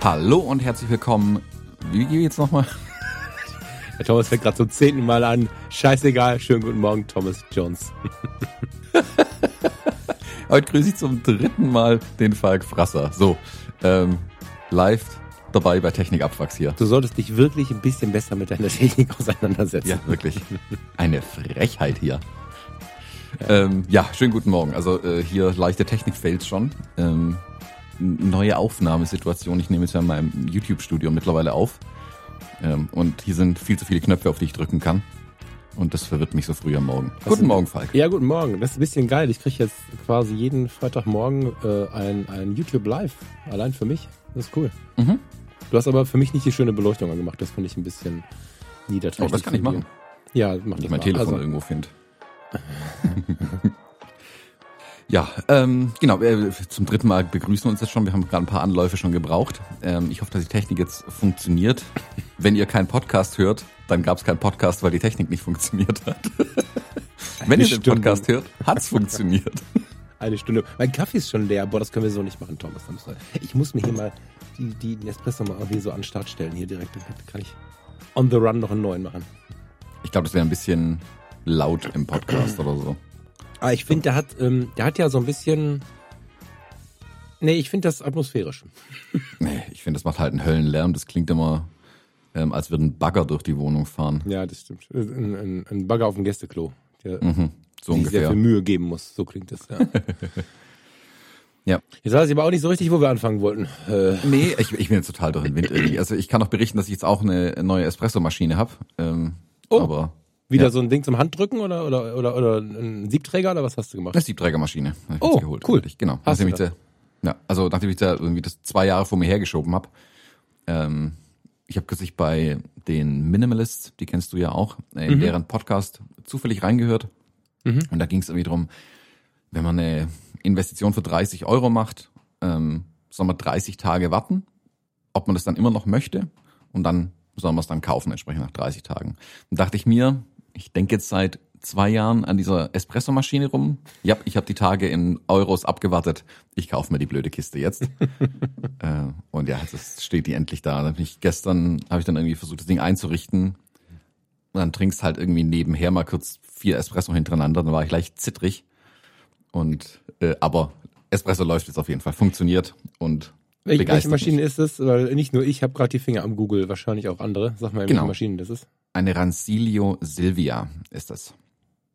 Hallo und herzlich willkommen. Wie geht jetzt nochmal? Der Thomas fängt gerade zum zehnten Mal an. Scheißegal. Schönen guten Morgen, Thomas Jones. Heute grüße ich zum dritten Mal den Falk Frasser. So, ähm, live dabei bei Technikabwachs hier. Du solltest dich wirklich ein bisschen besser mit deiner Technik auseinandersetzen. Ja, wirklich. Eine Frechheit hier. Ja, ähm, ja schönen guten Morgen. Also äh, hier leichte Technik-Fails schon. Ähm, neue Aufnahmesituation. Ich nehme jetzt ja in meinem YouTube-Studio mittlerweile auf. Ähm, und hier sind viel zu viele Knöpfe, auf die ich drücken kann. Und das verwirrt mich so früh am Morgen. Was guten Morgen, Falk. Ja, guten Morgen. Das ist ein bisschen geil. Ich kriege jetzt quasi jeden Freitagmorgen äh, ein, ein YouTube Live. Allein für mich. Das ist cool. Mhm. Du hast aber für mich nicht die schöne Beleuchtung angemacht. Das finde ich ein bisschen niederträchtig. Oh, das kann ich machen. Ja, mach Wenn ich mein Telefon also. irgendwo finde. Ja, ähm, genau, äh, zum dritten Mal begrüßen wir uns jetzt schon. Wir haben gerade ein paar Anläufe schon gebraucht. Ähm, ich hoffe, dass die Technik jetzt funktioniert. Wenn ihr keinen Podcast hört, dann gab es keinen Podcast, weil die Technik nicht funktioniert hat. Wenn ihr den Podcast hört, hat's funktioniert. Eine Stunde. Mein Kaffee ist schon leer. Boah, das können wir so nicht machen, Thomas. Ich muss mir hier mal die, die Nespresso mal irgendwie so an den Start stellen. Hier direkt. Dann kann ich on the run noch einen neuen machen. Ich glaube, das wäre ein bisschen laut im Podcast oder so. Aber ich finde, der hat, ähm, der hat ja so ein bisschen. Nee, ich finde das atmosphärisch. nee, ich finde, das macht halt einen Höllenlärm. Das klingt immer, ähm, als würde ein Bagger durch die Wohnung fahren. Ja, das stimmt. Ein, ein, ein Bagger auf dem Gästeklo, der mhm, so sich ungefähr. sehr viel Mühe geben muss. So klingt das, ja. Ja. Jetzt weiß ich aber auch nicht so richtig, wo wir anfangen wollten. Äh. Nee, ich, ich bin jetzt total durch den Wind irgendwie. Also ich kann auch berichten, dass ich jetzt auch eine neue Espresso-Maschine habe. Ähm, oh. Aber wieder ja. so ein Ding zum Handdrücken oder, oder, oder, oder ein Siebträger oder was hast du gemacht? Eine Siebträgermaschine. Oh, geholt, cool. Genau. Hast nachdem ich da, ja, also nachdem ich da irgendwie das zwei Jahre vor mir hergeschoben habe. Ähm, ich habe kürzlich bei den Minimalists, die kennst du ja auch, in mhm. deren Podcast zufällig reingehört. Mhm. Und da ging es irgendwie drum, wenn man eine Investition für 30 Euro macht, ähm, soll man 30 Tage warten, ob man das dann immer noch möchte und dann soll man es dann kaufen, entsprechend nach 30 Tagen. Und dachte ich mir, ich denke jetzt seit zwei Jahren an dieser Espressomaschine rum. Ja, ich habe die Tage in Euros abgewartet. Ich kaufe mir die blöde Kiste jetzt. äh, und ja, das steht die endlich da. Dann ich, gestern habe ich dann irgendwie versucht, das Ding einzurichten. Und dann trinkst halt irgendwie nebenher mal kurz vier Espresso hintereinander. Dann war ich leicht zittrig. Und äh, aber Espresso läuft jetzt auf jeden Fall, funktioniert und welche, welche Maschine ist es? Weil nicht nur ich habe gerade die Finger am Google, wahrscheinlich auch andere. Sag mal, welche genau. Maschine das ist. Eine Rancilio Silvia ist das.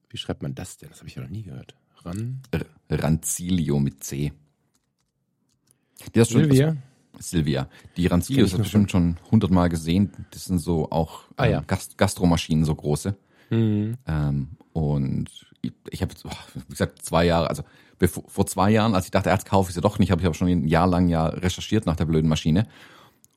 Wie schreibt man das denn? Das habe ich ja noch nie gehört. Ran? R Rancilio mit C. Die hast Silvia? Schon, Silvia. Die Rancilio du bestimmt schon hundertmal gesehen. Das sind so auch ah, ja. Ähm, Gast Gastromaschinen, so große. Mhm. Ähm, und ich, habe, wie gesagt, zwei Jahre, also bevor, vor zwei Jahren, als ich dachte, erst kaufe ich sie doch nicht, habe ich aber schon ein Jahr lang ja recherchiert nach der blöden Maschine.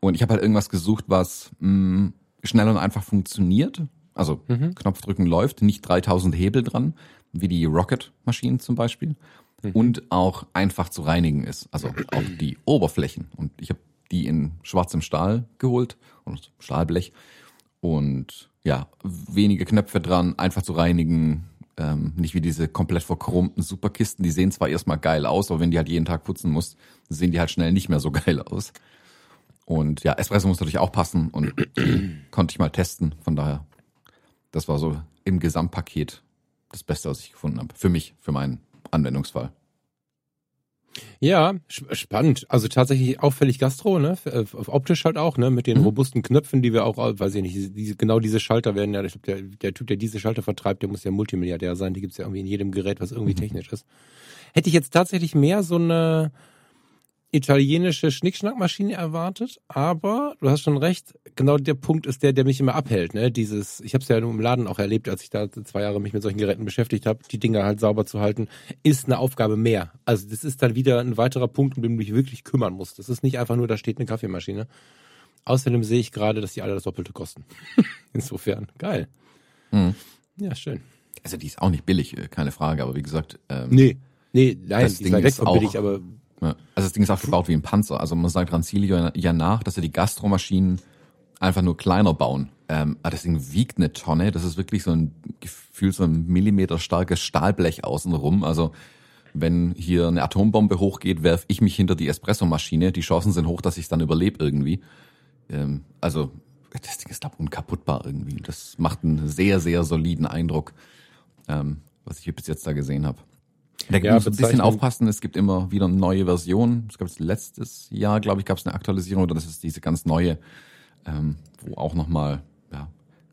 Und ich habe halt irgendwas gesucht, was mh, mm, schnell und einfach funktioniert. Also mhm. Knopfdrücken läuft, nicht 3000 Hebel dran, wie die Rocket-Maschinen zum Beispiel. Mhm. Und auch einfach zu reinigen ist. Also auch die Oberflächen. Und ich habe die in schwarzem Stahl geholt und Stahlblech. Und ja, wenige Knöpfe dran, einfach zu reinigen, ähm, nicht wie diese komplett verchromten Superkisten. Die sehen zwar erstmal geil aus, aber wenn die halt jeden Tag putzen musst, sehen die halt schnell nicht mehr so geil aus. Und ja, Espresso muss natürlich auch passen und konnte ich mal testen. Von daher, das war so im Gesamtpaket das Beste, was ich gefunden habe. Für mich, für meinen Anwendungsfall. Ja, spannend. Also tatsächlich auffällig Gastro, ne? Äh, optisch halt auch, ne? Mit den mhm. robusten Knöpfen, die wir auch, weiß ich nicht, diese, genau diese Schalter werden ja, ich glaube, der, der Typ, der diese Schalter vertreibt, der muss ja Multimilliardär sein. Die gibt's ja irgendwie in jedem Gerät, was irgendwie mhm. technisch ist. Hätte ich jetzt tatsächlich mehr so eine italienische Schnickschnackmaschine erwartet, aber du hast schon recht, genau der Punkt ist der, der mich immer abhält. Ne? Dieses, ich habe es ja im Laden auch erlebt, als ich da zwei Jahre mich mit solchen Geräten beschäftigt habe, die Dinger halt sauber zu halten, ist eine Aufgabe mehr. Also das ist dann wieder ein weiterer Punkt, um den du dich wirklich kümmern musst. Das ist nicht einfach nur, da steht eine Kaffeemaschine. Außerdem sehe ich gerade, dass die alle das Doppelte kosten. Insofern, geil. Mhm. Ja, schön. Also die ist auch nicht billig, äh, keine Frage, aber wie gesagt. Ähm, nee, nee, nein, das die Ding ist weg von billig, aber ja. Also das Ding ist auch gebaut wie ein Panzer. Also man sagt Rancilio ja nach, dass er die Gastromaschinen einfach nur kleiner bauen. Ähm, aber das Ding wiegt eine Tonne. Das ist wirklich so ein Gefühl, so ein Millimeter starkes Stahlblech außenrum. Also wenn hier eine Atombombe hochgeht, werf ich mich hinter die Espressomaschine. Die Chancen sind hoch, dass ich dann überlebe irgendwie. Ähm, also das Ding ist glaube unkaputtbar irgendwie. Das macht einen sehr, sehr soliden Eindruck, ähm, was ich bis jetzt da gesehen habe. Da ja, muss ein bisschen aufpassen, es gibt immer wieder neue Versionen. Es gab letztes Jahr, glaube ich, gab es eine Aktualisierung, oder das ist diese ganz neue, ähm, wo auch nochmal ja,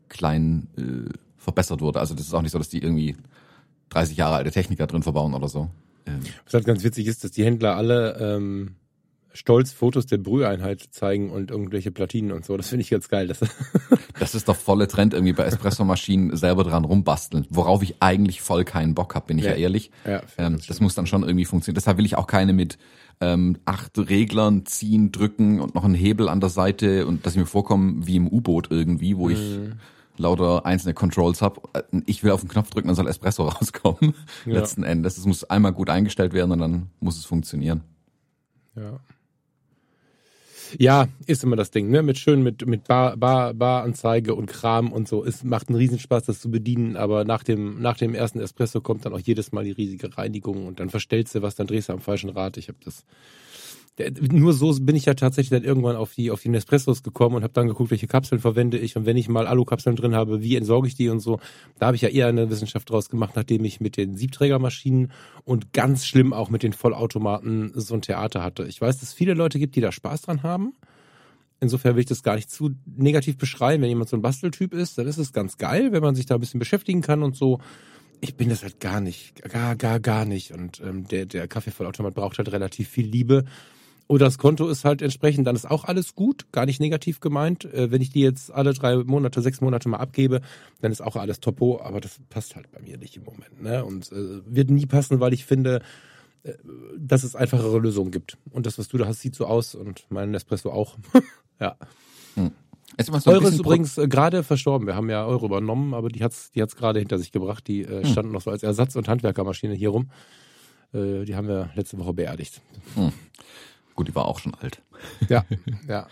klein äh, verbessert wurde. Also das ist auch nicht so, dass die irgendwie 30 Jahre alte Techniker drin verbauen oder so. Ähm. Was halt ganz witzig ist, dass die Händler alle ähm, stolz Fotos der Brüheinheit zeigen und irgendwelche Platinen und so. Das finde ich ganz geil. Das, das ist der volle Trend irgendwie bei Espressomaschinen selber dran rumbasteln, worauf ich eigentlich voll keinen Bock habe, bin ich ja, ja ehrlich. Ja, ähm, das muss dann schon irgendwie funktionieren. Deshalb will ich auch keine mit ähm, acht Reglern ziehen, drücken und noch einen Hebel an der Seite und dass ich mir vorkomme wie im U-Boot irgendwie, wo mhm. ich lauter einzelne Controls habe. Ich will auf den Knopf drücken, dann soll Espresso rauskommen. Ja. Letzten Endes. Es muss einmal gut eingestellt werden und dann muss es funktionieren. Ja. Ja, ist immer das Ding, ne? Mit schön mit mit Bar, Bar, Baranzeige und Kram und so. Es macht einen Riesenspaß, das zu bedienen, aber nach dem nach dem ersten Espresso kommt dann auch jedes Mal die riesige Reinigung und dann verstellst du was, dann drehst du am falschen Rad. Ich habe das nur so bin ich ja tatsächlich dann irgendwann auf die auf die Nespressos gekommen und habe dann geguckt, welche Kapseln verwende ich und wenn ich mal Alukapseln drin habe, wie entsorge ich die und so. Da habe ich ja eher eine Wissenschaft draus gemacht, nachdem ich mit den Siebträgermaschinen und ganz schlimm auch mit den Vollautomaten so ein Theater hatte. Ich weiß, dass es viele Leute gibt, die da Spaß dran haben. Insofern will ich das gar nicht zu negativ beschreiben. Wenn jemand so ein Basteltyp ist, dann ist es ganz geil, wenn man sich da ein bisschen beschäftigen kann und so. Ich bin das halt gar nicht, gar, gar, gar nicht. Und ähm, der, der Kaffeevollautomat braucht halt relativ viel Liebe. Oder das Konto ist halt entsprechend, dann ist auch alles gut, gar nicht negativ gemeint. Äh, wenn ich die jetzt alle drei Monate, sechs Monate mal abgebe, dann ist auch alles topo, aber das passt halt bei mir nicht im Moment. Ne? Und äh, wird nie passen, weil ich finde, äh, dass es einfachere Lösungen gibt. Und das, was du da hast, sieht so aus und mein Espresso auch. ja. Hm. So Eure ist übrigens äh, gerade verstorben. Wir haben ja Euro übernommen, aber die hat's, die hat's gerade hinter sich gebracht. Die äh, hm. standen noch so als Ersatz- und Handwerkermaschine hier rum. Äh, die haben wir letzte Woche beerdigt. Hm. Gut, die war auch schon alt. Ja, ja.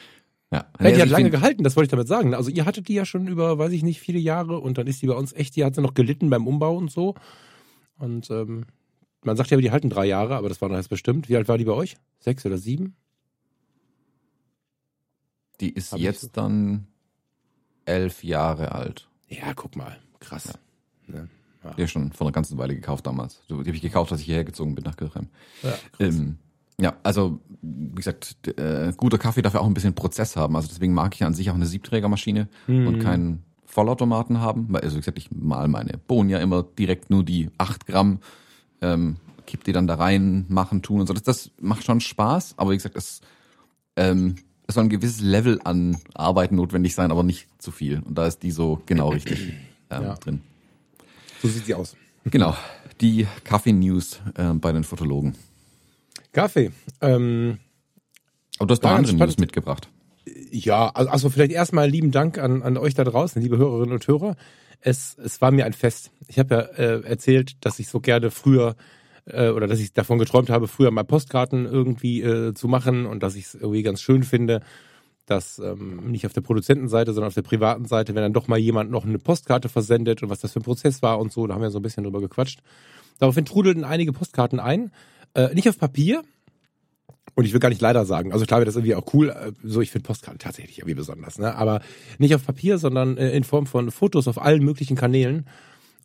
Ja. Hey, die hat lange gehalten, das wollte ich damit sagen. Also ihr hattet die ja schon über, weiß ich nicht, viele Jahre und dann ist die bei uns echt, die hat sie noch gelitten beim Umbau und so. Und ähm, man sagt ja, die halten drei Jahre, aber das war noch jetzt bestimmt. Wie alt war die bei euch? Sechs oder sieben? Die ist Hab jetzt so. dann elf Jahre alt. Ja, guck mal. Krass. Ja. Ne? Ja. Die schon vor einer ganzen Weile gekauft damals. Die habe ich gekauft, als ich hierher gezogen bin nach Kirchheim. Ja. Ähm, ja, also wie gesagt, äh, guter Kaffee darf ja auch ein bisschen Prozess haben. Also deswegen mag ich an sich auch eine Siebträgermaschine mhm. und keinen Vollautomaten haben. Weil, also wie gesagt, ich mal meine Bohnen ja immer direkt nur die acht Gramm, ähm, kipp die dann da rein, machen, tun und so. Das, das macht schon Spaß, aber wie gesagt, es, ähm, soll ein gewisses Level an Arbeit notwendig sein, aber nicht zu viel. Und da ist die so genau richtig ähm, ja. drin. So sieht sie aus. Genau. Die Kaffee-News äh, bei den Fotologen. Kaffee. Ähm, Aber du hast noch andere News mitgebracht. Ja, also vielleicht erstmal lieben Dank an, an euch da draußen, liebe Hörerinnen und Hörer. Es, es war mir ein Fest. Ich habe ja äh, erzählt, dass ich so gerne früher äh, oder dass ich davon geträumt habe, früher mal Postkarten irgendwie äh, zu machen und dass ich es irgendwie ganz schön finde, dass ähm, nicht auf der Produzentenseite, sondern auf der privaten Seite, wenn dann doch mal jemand noch eine Postkarte versendet und was das für ein Prozess war und so, da haben wir so ein bisschen drüber gequatscht. Daraufhin trudelten einige Postkarten ein äh, nicht auf Papier. Und ich will gar nicht leider sagen. Also klar wäre das irgendwie auch cool. Äh, so, ich finde Postkarten tatsächlich irgendwie besonders, ne? Aber nicht auf Papier, sondern äh, in Form von Fotos auf allen möglichen Kanälen.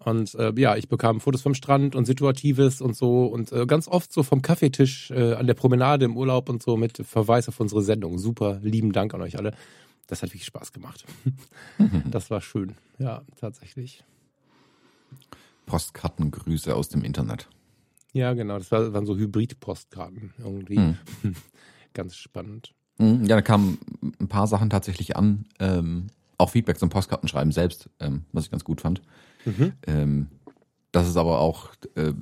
Und äh, ja, ich bekam Fotos vom Strand und Situatives und so und äh, ganz oft so vom Kaffeetisch äh, an der Promenade im Urlaub und so mit Verweis auf unsere Sendung. Super, lieben Dank an euch alle. Das hat wirklich Spaß gemacht. das war schön. Ja, tatsächlich. Postkartengrüße aus dem Internet. Ja, genau. Das waren so Hybrid-Postkarten irgendwie. Hm. Ganz spannend. Hm, ja, da kamen ein paar Sachen tatsächlich an. Ähm, auch Feedback zum Postkartenschreiben selbst, ähm, was ich ganz gut fand. Mhm. Ähm, das ist aber auch, äh,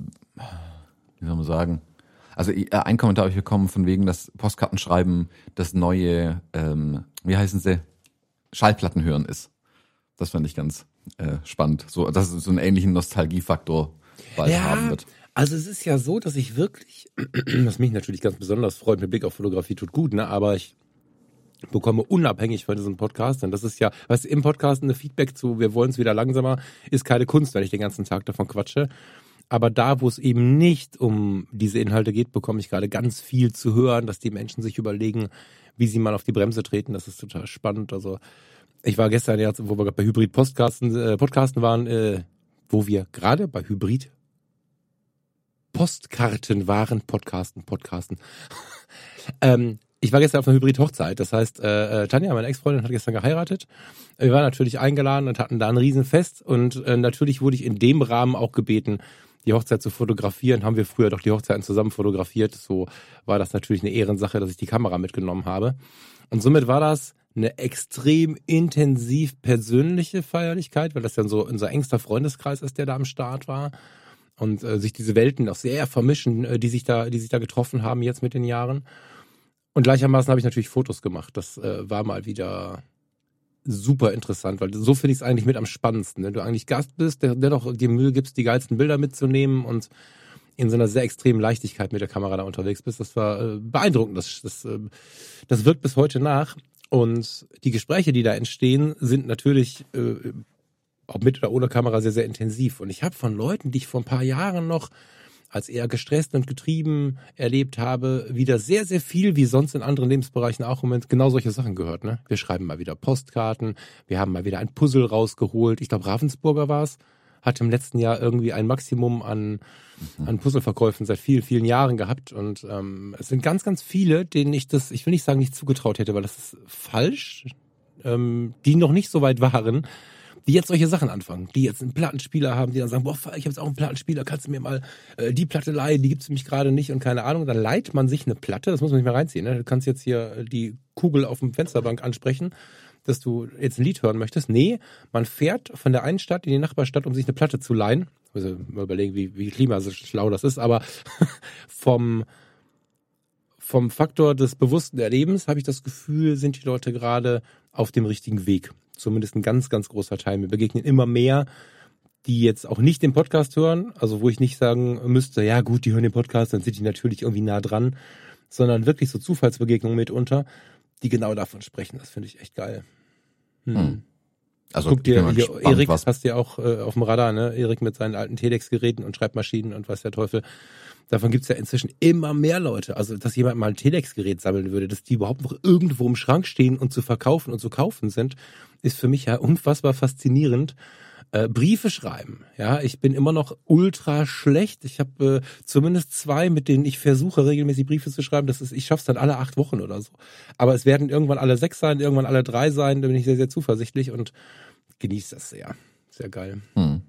wie soll man sagen, also äh, ein Kommentar habe ich bekommen von wegen, dass Postkartenschreiben das neue, ähm, wie heißen sie, Schallplatten hören ist. Das fand ich ganz äh, spannend. So, dass es so einen ähnlichen Nostalgiefaktor bald ja, haben wird. Also es ist ja so, dass ich wirklich, was mich natürlich ganz besonders freut, mit Blick auf Fotografie tut gut, ne? Aber ich bekomme unabhängig von diesem Podcast. Und das ist ja, was im Podcast eine Feedback zu, wir wollen es wieder langsamer, ist keine Kunst, wenn ich den ganzen Tag davon quatsche. Aber da, wo es eben nicht um diese Inhalte geht, bekomme ich gerade ganz viel zu hören, dass die Menschen sich überlegen, wie sie mal auf die Bremse treten. Das ist total spannend. Also ich war gestern ja, wo wir gerade bei Hybrid Podcasten, äh, Podcasten waren, äh, wo wir gerade bei Hybrid Postkarten waren, Podcasten, Podcasten. ähm, ich war gestern auf einer Hybrid-Hochzeit. Das heißt, äh, äh, Tanja, meine Ex-Freundin, hat gestern geheiratet. Wir waren natürlich eingeladen und hatten da ein Riesenfest. Und äh, natürlich wurde ich in dem Rahmen auch gebeten, die Hochzeit zu fotografieren. Haben wir früher doch die Hochzeiten zusammen fotografiert. So war das natürlich eine Ehrensache, dass ich die Kamera mitgenommen habe. Und somit war das eine extrem intensiv persönliche Feierlichkeit, weil das dann so unser engster Freundeskreis ist, der da am Start war. Und äh, sich diese Welten auch sehr vermischen, äh, die sich da, die sich da getroffen haben jetzt mit den Jahren. Und gleichermaßen habe ich natürlich Fotos gemacht. Das äh, war mal wieder super interessant, weil so finde ich es eigentlich mit am spannendsten. Wenn du eigentlich Gast bist, der, der doch dir Mühe gibst, die geilsten Bilder mitzunehmen und in so einer sehr extremen Leichtigkeit mit der Kamera da unterwegs bist. Das war äh, beeindruckend. Das, das, äh, das wirkt bis heute nach. Und die Gespräche, die da entstehen, sind natürlich äh, ob mit oder ohne Kamera sehr, sehr intensiv. Und ich habe von Leuten, die ich vor ein paar Jahren noch als eher gestresst und getrieben erlebt habe, wieder sehr, sehr viel, wie sonst in anderen Lebensbereichen auch im Moment, genau solche Sachen gehört. Ne? Wir schreiben mal wieder Postkarten, wir haben mal wieder ein Puzzle rausgeholt. Ich glaube, Ravensburger war es, hat im letzten Jahr irgendwie ein Maximum an, mhm. an Puzzleverkäufen seit vielen, vielen Jahren gehabt. Und ähm, es sind ganz, ganz viele, denen ich das, ich will nicht sagen, nicht zugetraut hätte, weil das ist falsch, ähm, die noch nicht so weit waren die jetzt solche Sachen anfangen, die jetzt einen Plattenspieler haben, die dann sagen, boah, ich habe jetzt auch einen Plattenspieler, kannst du mir mal äh, die Platte leihen, die gibt's nämlich gerade nicht und keine Ahnung. Dann leiht man sich eine Platte, das muss man nicht mehr reinziehen. Ne? Du kannst jetzt hier die Kugel auf dem Fensterbank ansprechen, dass du jetzt ein Lied hören möchtest. Nee, man fährt von der einen Stadt in die Nachbarstadt, um sich eine Platte zu leihen. Also mal überlegen, wie, wie klimaschlau das ist, aber vom vom Faktor des bewussten Erlebens habe ich das Gefühl, sind die Leute gerade auf dem richtigen Weg zumindest ein ganz, ganz großer Teil. Mir begegnen immer mehr, die jetzt auch nicht den Podcast hören, also wo ich nicht sagen müsste, ja gut, die hören den Podcast, dann sind die natürlich irgendwie nah dran, sondern wirklich so Zufallsbegegnungen mitunter, die genau davon sprechen. Das finde ich echt geil. Hm. Hm. Also Guck dir, hier, gespannt, Erik was... hast du ja auch äh, auf dem Radar, ne? Erik mit seinen alten Telex-Geräten und Schreibmaschinen und was der Teufel. Davon gibt's ja inzwischen immer mehr Leute. Also, dass jemand mal ein Telex-Gerät sammeln würde, dass die überhaupt noch irgendwo im Schrank stehen und zu verkaufen und zu kaufen sind, ist für mich ja unfassbar faszinierend. Äh, Briefe schreiben. Ja, ich bin immer noch ultra schlecht. Ich habe äh, zumindest zwei, mit denen ich versuche regelmäßig Briefe zu schreiben. Das ist, ich schaff's dann alle acht Wochen oder so. Aber es werden irgendwann alle sechs sein, irgendwann alle drei sein. Da bin ich sehr, sehr zuversichtlich und genieße das sehr. Sehr geil. Hm.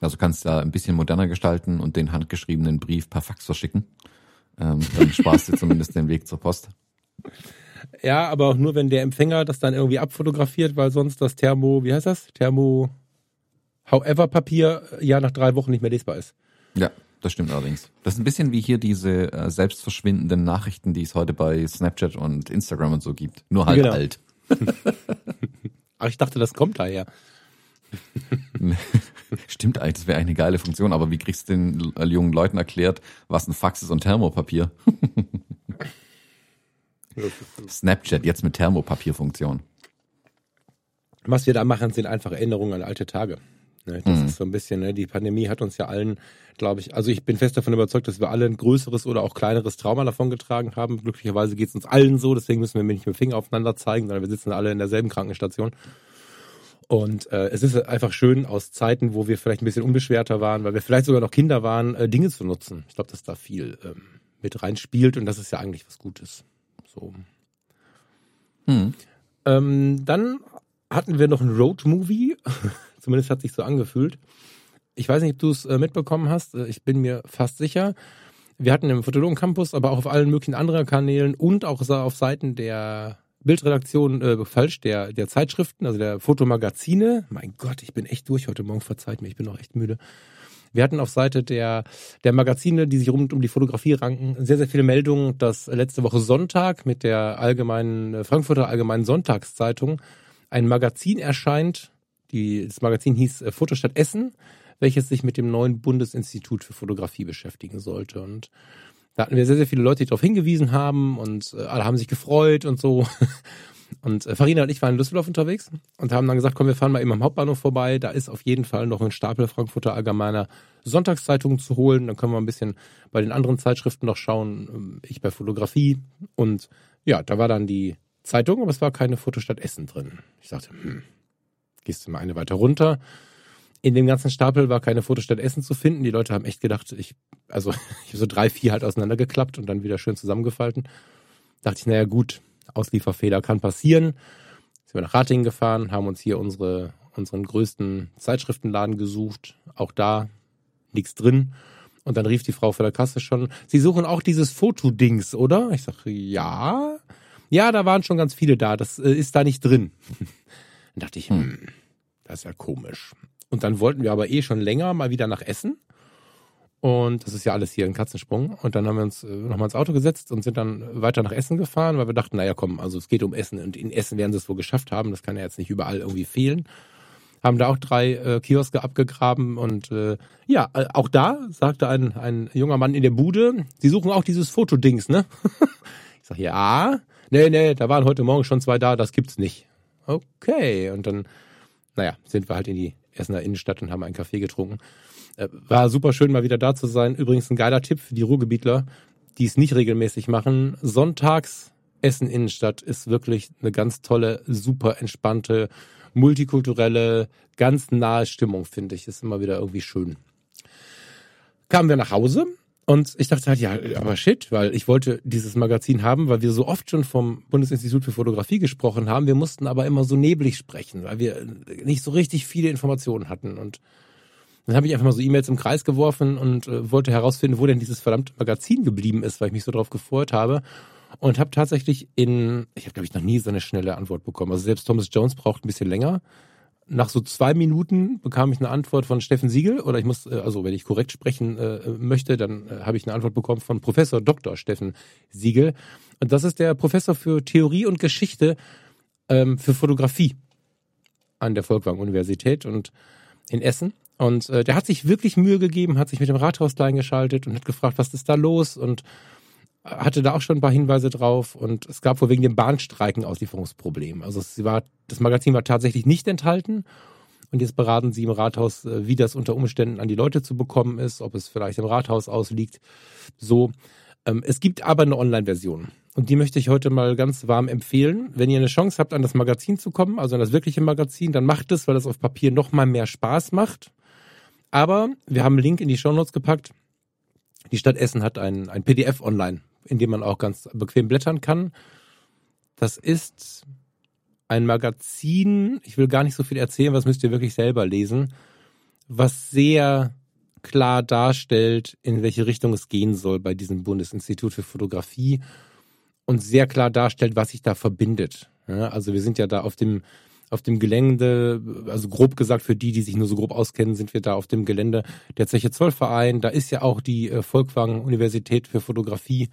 Also kannst du da ein bisschen moderner gestalten und den handgeschriebenen Brief per Fax verschicken. Ähm, dann sparst du zumindest den Weg zur Post. Ja, aber auch nur, wenn der Empfänger das dann irgendwie abfotografiert, weil sonst das Thermo, wie heißt das? Thermo, however Papier ja nach drei Wochen nicht mehr lesbar ist. Ja, das stimmt allerdings. Das ist ein bisschen wie hier diese äh, selbstverschwindenden Nachrichten, die es heute bei Snapchat und Instagram und so gibt. Nur halt genau. alt. Ach, ich dachte, das kommt daher. Stimmt eigentlich, das wäre eine geile Funktion, aber wie kriegst du den jungen Leuten erklärt, was ein Fax ist und Thermopapier? Snapchat jetzt mit Thermopapierfunktion. Was wir da machen, sind einfach Erinnerungen an alte Tage. Ne, das mhm. ist so ein bisschen, ne, die Pandemie hat uns ja allen, glaube ich, also ich bin fest davon überzeugt, dass wir alle ein größeres oder auch kleineres Trauma davon getragen haben. Glücklicherweise geht es uns allen so, deswegen müssen wir nicht mit dem Finger aufeinander zeigen, sondern wir sitzen alle in derselben Krankenstation. Und äh, es ist einfach schön, aus Zeiten, wo wir vielleicht ein bisschen unbeschwerter waren, weil wir vielleicht sogar noch Kinder waren, äh, Dinge zu nutzen. Ich glaube, dass da viel ähm, mit reinspielt und das ist ja eigentlich was Gutes. So. Hm. Ähm, dann hatten wir noch ein Road-Movie. Zumindest hat sich so angefühlt. Ich weiß nicht, ob du es äh, mitbekommen hast. Äh, ich bin mir fast sicher. Wir hatten im Fotologen Campus, aber auch auf allen möglichen anderen Kanälen und auch auf Seiten der Bildredaktion, äh, falsch, der, der Zeitschriften, also der Fotomagazine. Mein Gott, ich bin echt durch heute Morgen, verzeiht mir, ich bin noch echt müde. Wir hatten auf Seite der, der Magazine, die sich rund um die Fotografie ranken, sehr, sehr viele Meldungen, dass letzte Woche Sonntag mit der allgemeinen äh, Frankfurter Allgemeinen Sonntagszeitung ein Magazin erscheint. Die, das Magazin hieß äh, Fotostadt Essen, welches sich mit dem neuen Bundesinstitut für Fotografie beschäftigen sollte. Und Da hatten wir sehr, sehr viele Leute, die darauf hingewiesen haben und äh, alle haben sich gefreut und so. Und äh, Farina und ich waren in Düsseldorf unterwegs und haben dann gesagt, komm, wir fahren mal eben am Hauptbahnhof vorbei. Da ist auf jeden Fall noch ein Stapel Frankfurter Allgemeiner Sonntagszeitungen zu holen. Dann können wir ein bisschen bei den anderen Zeitschriften noch schauen. Ähm, ich bei Fotografie. Und ja, da war dann die Zeitung, aber es war keine Fotostadt Essen drin. Ich sagte, hm, gehst du mal eine weiter runter. In dem ganzen Stapel war keine Fotostadt Essen zu finden. Die Leute haben echt gedacht, ich, also ich habe so drei, vier halt auseinandergeklappt und dann wieder schön zusammengefalten. Dachte ich, naja gut, Auslieferfehler kann passieren. Sind wir nach Ratingen gefahren, haben uns hier unsere, unseren größten Zeitschriftenladen gesucht. Auch da nichts drin. Und dann rief die Frau vor der Kasse schon, Sie suchen auch dieses Fotodings, oder? Ich sage, ja. Ja, da waren schon ganz viele da. Das äh, ist da nicht drin. dann dachte ich, hm, das ist ja komisch. Und dann wollten wir aber eh schon länger mal wieder nach Essen. Und das ist ja alles hier ein Katzensprung. Und dann haben wir uns äh, nochmal ins Auto gesetzt und sind dann weiter nach Essen gefahren, weil wir dachten, naja, komm, also es geht um Essen und in Essen werden sie es wohl geschafft haben. Das kann ja jetzt nicht überall irgendwie fehlen. Haben da auch drei äh, Kioske abgegraben und äh, ja, äh, auch da sagte ein, ein junger Mann in der Bude, sie suchen auch dieses Fotodings, ne? ich sag, ja, nee, nee, da waren heute Morgen schon zwei da, das gibt's nicht. Okay, und dann, naja, sind wir halt in die Essener Innenstadt und haben einen Kaffee getrunken. Äh, war super schön, mal wieder da zu sein. Übrigens ein geiler Tipp für die Ruhrgebietler, die es nicht regelmäßig machen. Sonntags Essen Innenstadt ist wirklich eine ganz tolle, super entspannte, multikulturelle, ganz nahe Stimmung, finde ich. Ist immer wieder irgendwie schön. Kamen wir nach Hause und ich dachte halt, ja, aber shit, weil ich wollte dieses Magazin haben, weil wir so oft schon vom Bundesinstitut für Fotografie gesprochen haben. Wir mussten aber immer so neblig sprechen, weil wir nicht so richtig viele Informationen hatten und dann habe ich einfach mal so E-Mails im Kreis geworfen und äh, wollte herausfinden, wo denn dieses verdammte Magazin geblieben ist, weil ich mich so drauf gefreut habe. Und habe tatsächlich in, ich habe glaube ich noch nie so eine schnelle Antwort bekommen. Also selbst Thomas Jones braucht ein bisschen länger. Nach so zwei Minuten bekam ich eine Antwort von Steffen Siegel, oder ich muss, äh, also wenn ich korrekt sprechen äh, möchte, dann äh, habe ich eine Antwort bekommen von Professor Dr. Steffen Siegel. Und das ist der Professor für Theorie und Geschichte ähm, für Fotografie an der Volkwang Universität und in Essen. Und äh, der hat sich wirklich Mühe gegeben, hat sich mit dem Rathaus klein geschaltet und hat gefragt, was ist da los und hatte da auch schon ein paar Hinweise drauf und es gab wohl wegen dem Bahnstreiken Auslieferungsproblem. Also es war, das Magazin war tatsächlich nicht enthalten und jetzt beraten sie im Rathaus, äh, wie das unter Umständen an die Leute zu bekommen ist, ob es vielleicht im Rathaus ausliegt. So. Ähm, es gibt aber eine Online-Version. Und die möchte ich heute mal ganz warm empfehlen. Wenn ihr eine Chance habt, an das Magazin zu kommen, also an das wirkliche Magazin, dann macht es, weil das auf Papier noch mal mehr Spaß macht. Aber wir haben einen Link in die Show Notes gepackt. Die Stadt Essen hat ein, ein PDF online, in dem man auch ganz bequem blättern kann. Das ist ein Magazin, ich will gar nicht so viel erzählen, was müsst ihr wirklich selber lesen, was sehr klar darstellt, in welche Richtung es gehen soll bei diesem Bundesinstitut für Fotografie und sehr klar darstellt, was sich da verbindet. Also wir sind ja da auf dem auf dem Gelände, also grob gesagt für die, die sich nur so grob auskennen, sind wir da auf dem Gelände der Zeche Zollverein. Da ist ja auch die äh, Volkwang Universität für Fotografie.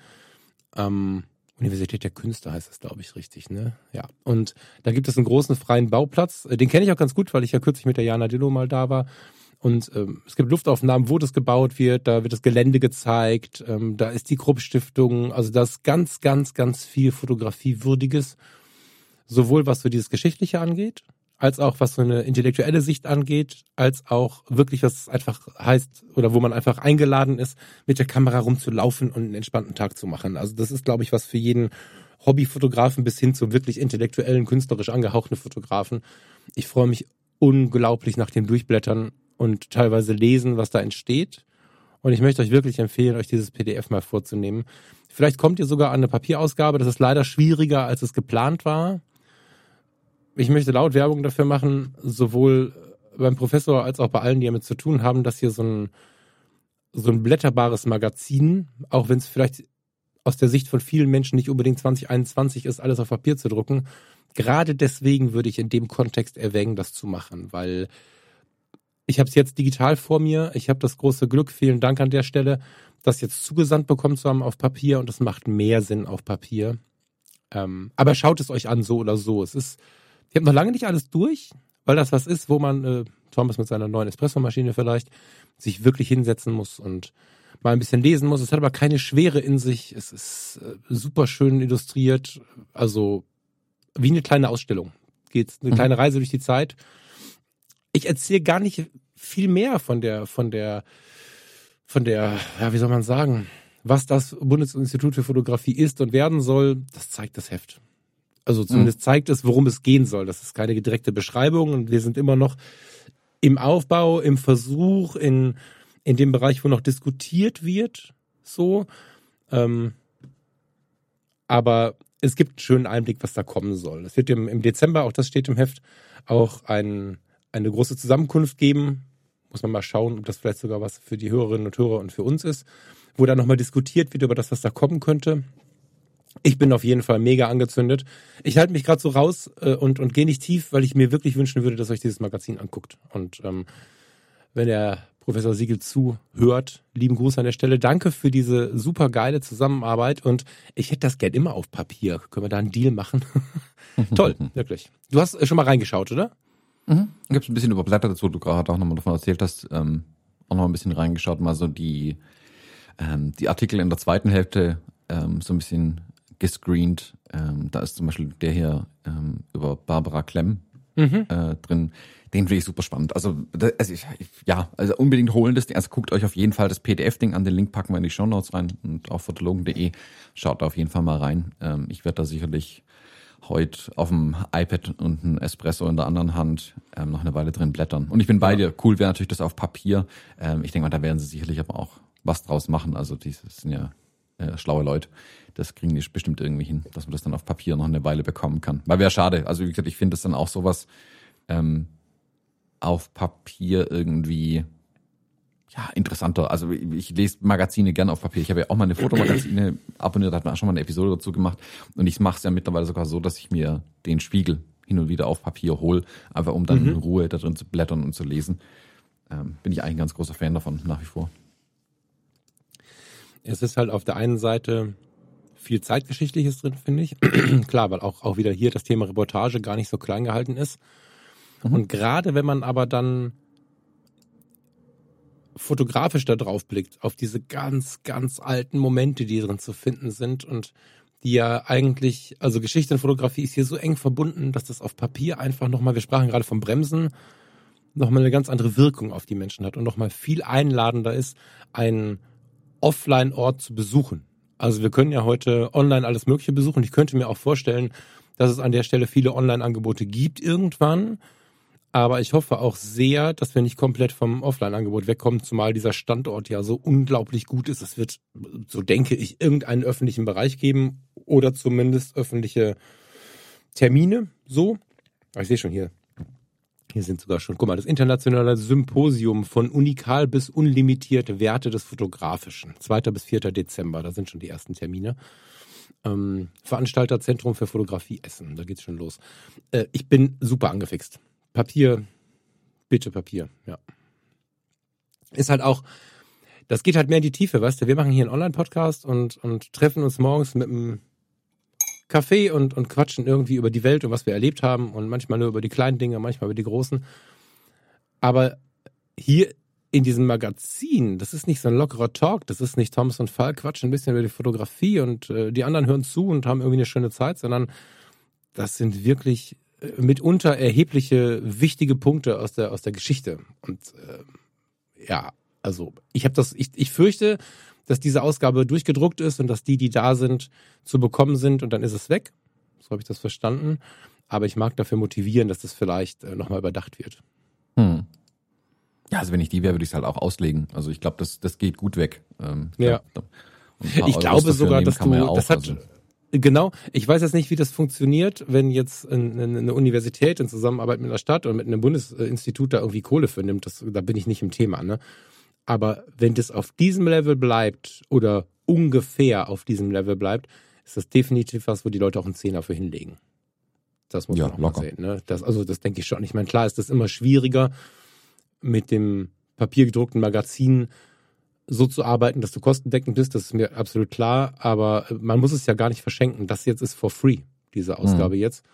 Ähm, Universität der Künste heißt das, glaube ich, richtig, ne? Ja. Und da gibt es einen großen freien Bauplatz. Äh, den kenne ich auch ganz gut, weil ich ja kürzlich mit der Jana Dillo mal da war. Und ähm, es gibt Luftaufnahmen, wo das gebaut wird, da wird das Gelände gezeigt, ähm, da ist die Krupp-Stiftung, also da ist ganz, ganz, ganz viel Fotografiewürdiges sowohl was so dieses Geschichtliche angeht, als auch was so eine intellektuelle Sicht angeht, als auch wirklich was einfach heißt oder wo man einfach eingeladen ist, mit der Kamera rumzulaufen und einen entspannten Tag zu machen. Also das ist, glaube ich, was für jeden Hobbyfotografen bis hin zu wirklich intellektuellen, künstlerisch angehauchten Fotografen. Ich freue mich unglaublich nach dem Durchblättern und teilweise lesen, was da entsteht. Und ich möchte euch wirklich empfehlen, euch dieses PDF mal vorzunehmen. Vielleicht kommt ihr sogar an eine Papierausgabe. Das ist leider schwieriger, als es geplant war ich möchte laut Werbung dafür machen, sowohl beim Professor als auch bei allen, die damit zu tun haben, dass hier so ein, so ein blätterbares Magazin, auch wenn es vielleicht aus der Sicht von vielen Menschen nicht unbedingt 2021 ist, alles auf Papier zu drucken. Gerade deswegen würde ich in dem Kontext erwägen, das zu machen, weil ich habe es jetzt digital vor mir. Ich habe das große Glück, vielen Dank an der Stelle, das jetzt zugesandt bekommen zu haben auf Papier und es macht mehr Sinn auf Papier. Ähm, aber schaut es euch an, so oder so. Es ist ich habe noch lange nicht alles durch, weil das was ist, wo man äh, Thomas mit seiner neuen Espressomaschine vielleicht, sich wirklich hinsetzen muss und mal ein bisschen lesen muss. Es hat aber keine Schwere in sich. Es ist äh, super schön illustriert. Also wie eine kleine Ausstellung. Geht's eine mhm. kleine Reise durch die Zeit. Ich erzähle gar nicht viel mehr von der, von der, von der, ja, wie soll man sagen, was das Bundesinstitut für Fotografie ist und werden soll, das zeigt das Heft. Also zumindest mhm. zeigt es, worum es gehen soll. Das ist keine direkte Beschreibung und wir sind immer noch im Aufbau, im Versuch, in, in dem Bereich, wo noch diskutiert wird, so. Ähm, aber es gibt einen schönen Einblick, was da kommen soll. Es wird im, im Dezember, auch das steht im Heft, auch ein, eine große Zusammenkunft geben. Muss man mal schauen, ob das vielleicht sogar was für die Hörerinnen und Hörer und für uns ist, wo da nochmal diskutiert wird über das, was da kommen könnte. Ich bin auf jeden Fall mega angezündet. Ich halte mich gerade so raus äh, und, und gehe nicht tief, weil ich mir wirklich wünschen würde, dass euch dieses Magazin anguckt. Und ähm, wenn der Professor Siegel zuhört, lieben Gruß an der Stelle. Danke für diese super geile Zusammenarbeit und ich hätte das Geld immer auf Papier. Können wir da einen Deal machen? Toll, wirklich. Du hast schon mal reingeschaut, oder? Mhm. Ich habe ein bisschen überblättert dazu, du gerade auch nochmal davon erzählt hast, ähm, auch noch ein bisschen reingeschaut, mal so die, ähm, die Artikel in der zweiten Hälfte ähm, so ein bisschen gescreent. Ähm, da ist zum Beispiel der hier ähm, über Barbara Klemm mhm. äh, drin. Den finde ich super spannend. Also, das, also ich, ja, also unbedingt holen das Ding. Also guckt euch auf jeden Fall das PDF-Ding an. Den Link packen wir in die Show Notes rein und auf fotologen.de. Schaut da auf jeden Fall mal rein. Ähm, ich werde da sicherlich heute auf dem iPad und ein Espresso in der anderen Hand ähm, noch eine Weile drin blättern. Und ich bin bei dir. Cool wäre natürlich das auf Papier. Ähm, ich denke mal, da werden sie sicherlich aber auch was draus machen. Also die sind ja äh, schlaue Leute. Das kriegen die bestimmt irgendwie hin, dass man das dann auf Papier noch eine Weile bekommen kann. Weil wäre schade. Also wie gesagt, ich finde das dann auch sowas ähm, auf Papier irgendwie ja, interessanter. Also ich lese Magazine gern auf Papier. Ich habe ja auch mal eine Fotomagazine abonniert, hat man auch schon mal eine Episode dazu gemacht. Und ich mache es ja mittlerweile sogar so, dass ich mir den Spiegel hin und wieder auf Papier hole, einfach um dann mhm. in Ruhe da drin zu blättern und zu lesen. Ähm, bin ich eigentlich ein ganz großer Fan davon, nach wie vor. Es ist halt auf der einen Seite viel Zeitgeschichtliches drin, finde ich. Klar, weil auch, auch wieder hier das Thema Reportage gar nicht so klein gehalten ist. Mhm. Und gerade wenn man aber dann fotografisch da drauf blickt, auf diese ganz, ganz alten Momente, die drin zu finden sind und die ja eigentlich, also Geschichte und Fotografie ist hier so eng verbunden, dass das auf Papier einfach nochmal, wir sprachen gerade vom Bremsen, nochmal eine ganz andere Wirkung auf die Menschen hat und nochmal viel einladender ist, einen Offline-Ort zu besuchen. Also wir können ja heute online alles Mögliche besuchen. Ich könnte mir auch vorstellen, dass es an der Stelle viele Online-Angebote gibt irgendwann. Aber ich hoffe auch sehr, dass wir nicht komplett vom Offline-Angebot wegkommen, zumal dieser Standort ja so unglaublich gut ist. Es wird, so denke ich, irgendeinen öffentlichen Bereich geben oder zumindest öffentliche Termine. So. Ich sehe schon hier. Hier sind sogar schon, guck mal, das internationale Symposium von unikal bis unlimitierte Werte des Fotografischen. 2. bis 4. Dezember, da sind schon die ersten Termine. Ähm, Veranstalter Zentrum für Fotografie Essen, da geht's schon los. Äh, ich bin super angefixt. Papier, bitte Papier, ja. Ist halt auch, das geht halt mehr in die Tiefe, weißt du? Wir machen hier einen Online-Podcast und, und treffen uns morgens mit einem Kaffee und, und quatschen irgendwie über die Welt und was wir erlebt haben und manchmal nur über die kleinen Dinge, manchmal über die großen. Aber hier in diesem Magazin, das ist nicht so ein lockerer Talk, das ist nicht Thomas und Fall quatschen ein bisschen über die Fotografie und äh, die anderen hören zu und haben irgendwie eine schöne Zeit, sondern das sind wirklich mitunter erhebliche, wichtige Punkte aus der, aus der Geschichte. Und äh, ja, also ich habe das, ich, ich fürchte, dass diese Ausgabe durchgedruckt ist und dass die, die da sind, zu bekommen sind und dann ist es weg. So habe ich das verstanden. Aber ich mag dafür motivieren, dass das vielleicht äh, nochmal überdacht wird. Hm. Ja, also wenn ich die wäre, würde ich es halt auch auslegen. Also ich glaube, das, das geht gut weg. Ähm, ich ja. Glaub, ich glaube sogar, dass du, das hat, also Genau. Ich weiß jetzt nicht, wie das funktioniert, wenn jetzt eine Universität in Zusammenarbeit mit einer Stadt oder mit einem Bundesinstitut da irgendwie Kohle für nimmt. Das, da bin ich nicht im Thema. Ne? Aber wenn das auf diesem Level bleibt oder ungefähr auf diesem Level bleibt, ist das definitiv was, wo die Leute auch einen Zehner für hinlegen. Das muss ja, man auch locker. mal sehen. Ne? Das, also das denke ich schon. Ich meine, klar ist das immer schwieriger mit dem papiergedruckten Magazin so zu arbeiten, dass du kostendeckend bist, das ist mir absolut klar, aber man muss es ja gar nicht verschenken. Das jetzt ist for free, diese Ausgabe mhm. jetzt.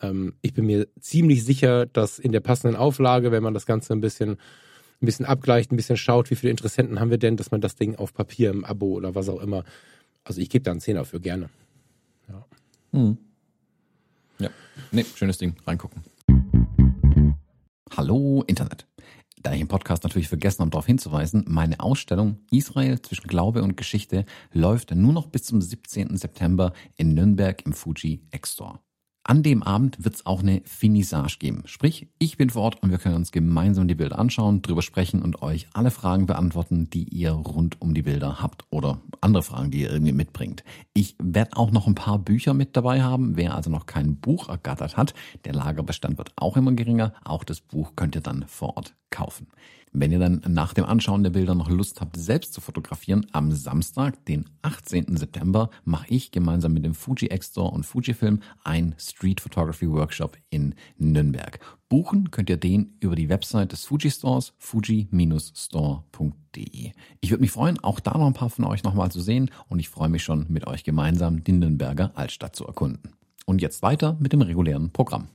Ähm, ich bin mir ziemlich sicher, dass in der passenden Auflage, wenn man das Ganze ein bisschen, ein bisschen abgleicht, ein bisschen schaut, wie viele Interessenten haben wir denn, dass man das Ding auf Papier im Abo oder was auch immer. Also ich gebe da einen Zehner für gerne. Ja. Hm. Ja, nee, schönes Ding. Reingucken. Hallo Internet. Da ich im Podcast natürlich vergessen habe, darauf hinzuweisen, meine Ausstellung Israel zwischen Glaube und Geschichte läuft nur noch bis zum 17. September in Nürnberg im Fuji X-Store. An dem Abend wird es auch eine Finissage geben. Sprich, ich bin vor Ort und wir können uns gemeinsam die Bilder anschauen, drüber sprechen und euch alle Fragen beantworten, die ihr rund um die Bilder habt oder andere Fragen, die ihr irgendwie mitbringt. Ich werde auch noch ein paar Bücher mit dabei haben. Wer also noch kein Buch ergattert hat, der Lagerbestand wird auch immer geringer. Auch das Buch könnt ihr dann vor Ort kaufen. Wenn ihr dann nach dem Anschauen der Bilder noch Lust habt, selbst zu fotografieren, am Samstag, den 18. September, mache ich gemeinsam mit dem Fuji X-Store und Fujifilm ein Street Photography Workshop in Nürnberg. Buchen könnt ihr den über die Website des Fuji Stores, fuji-store.de. Ich würde mich freuen, auch da noch ein paar von euch nochmal zu sehen und ich freue mich schon, mit euch gemeinsam die Nürnberger Altstadt zu erkunden. Und jetzt weiter mit dem regulären Programm.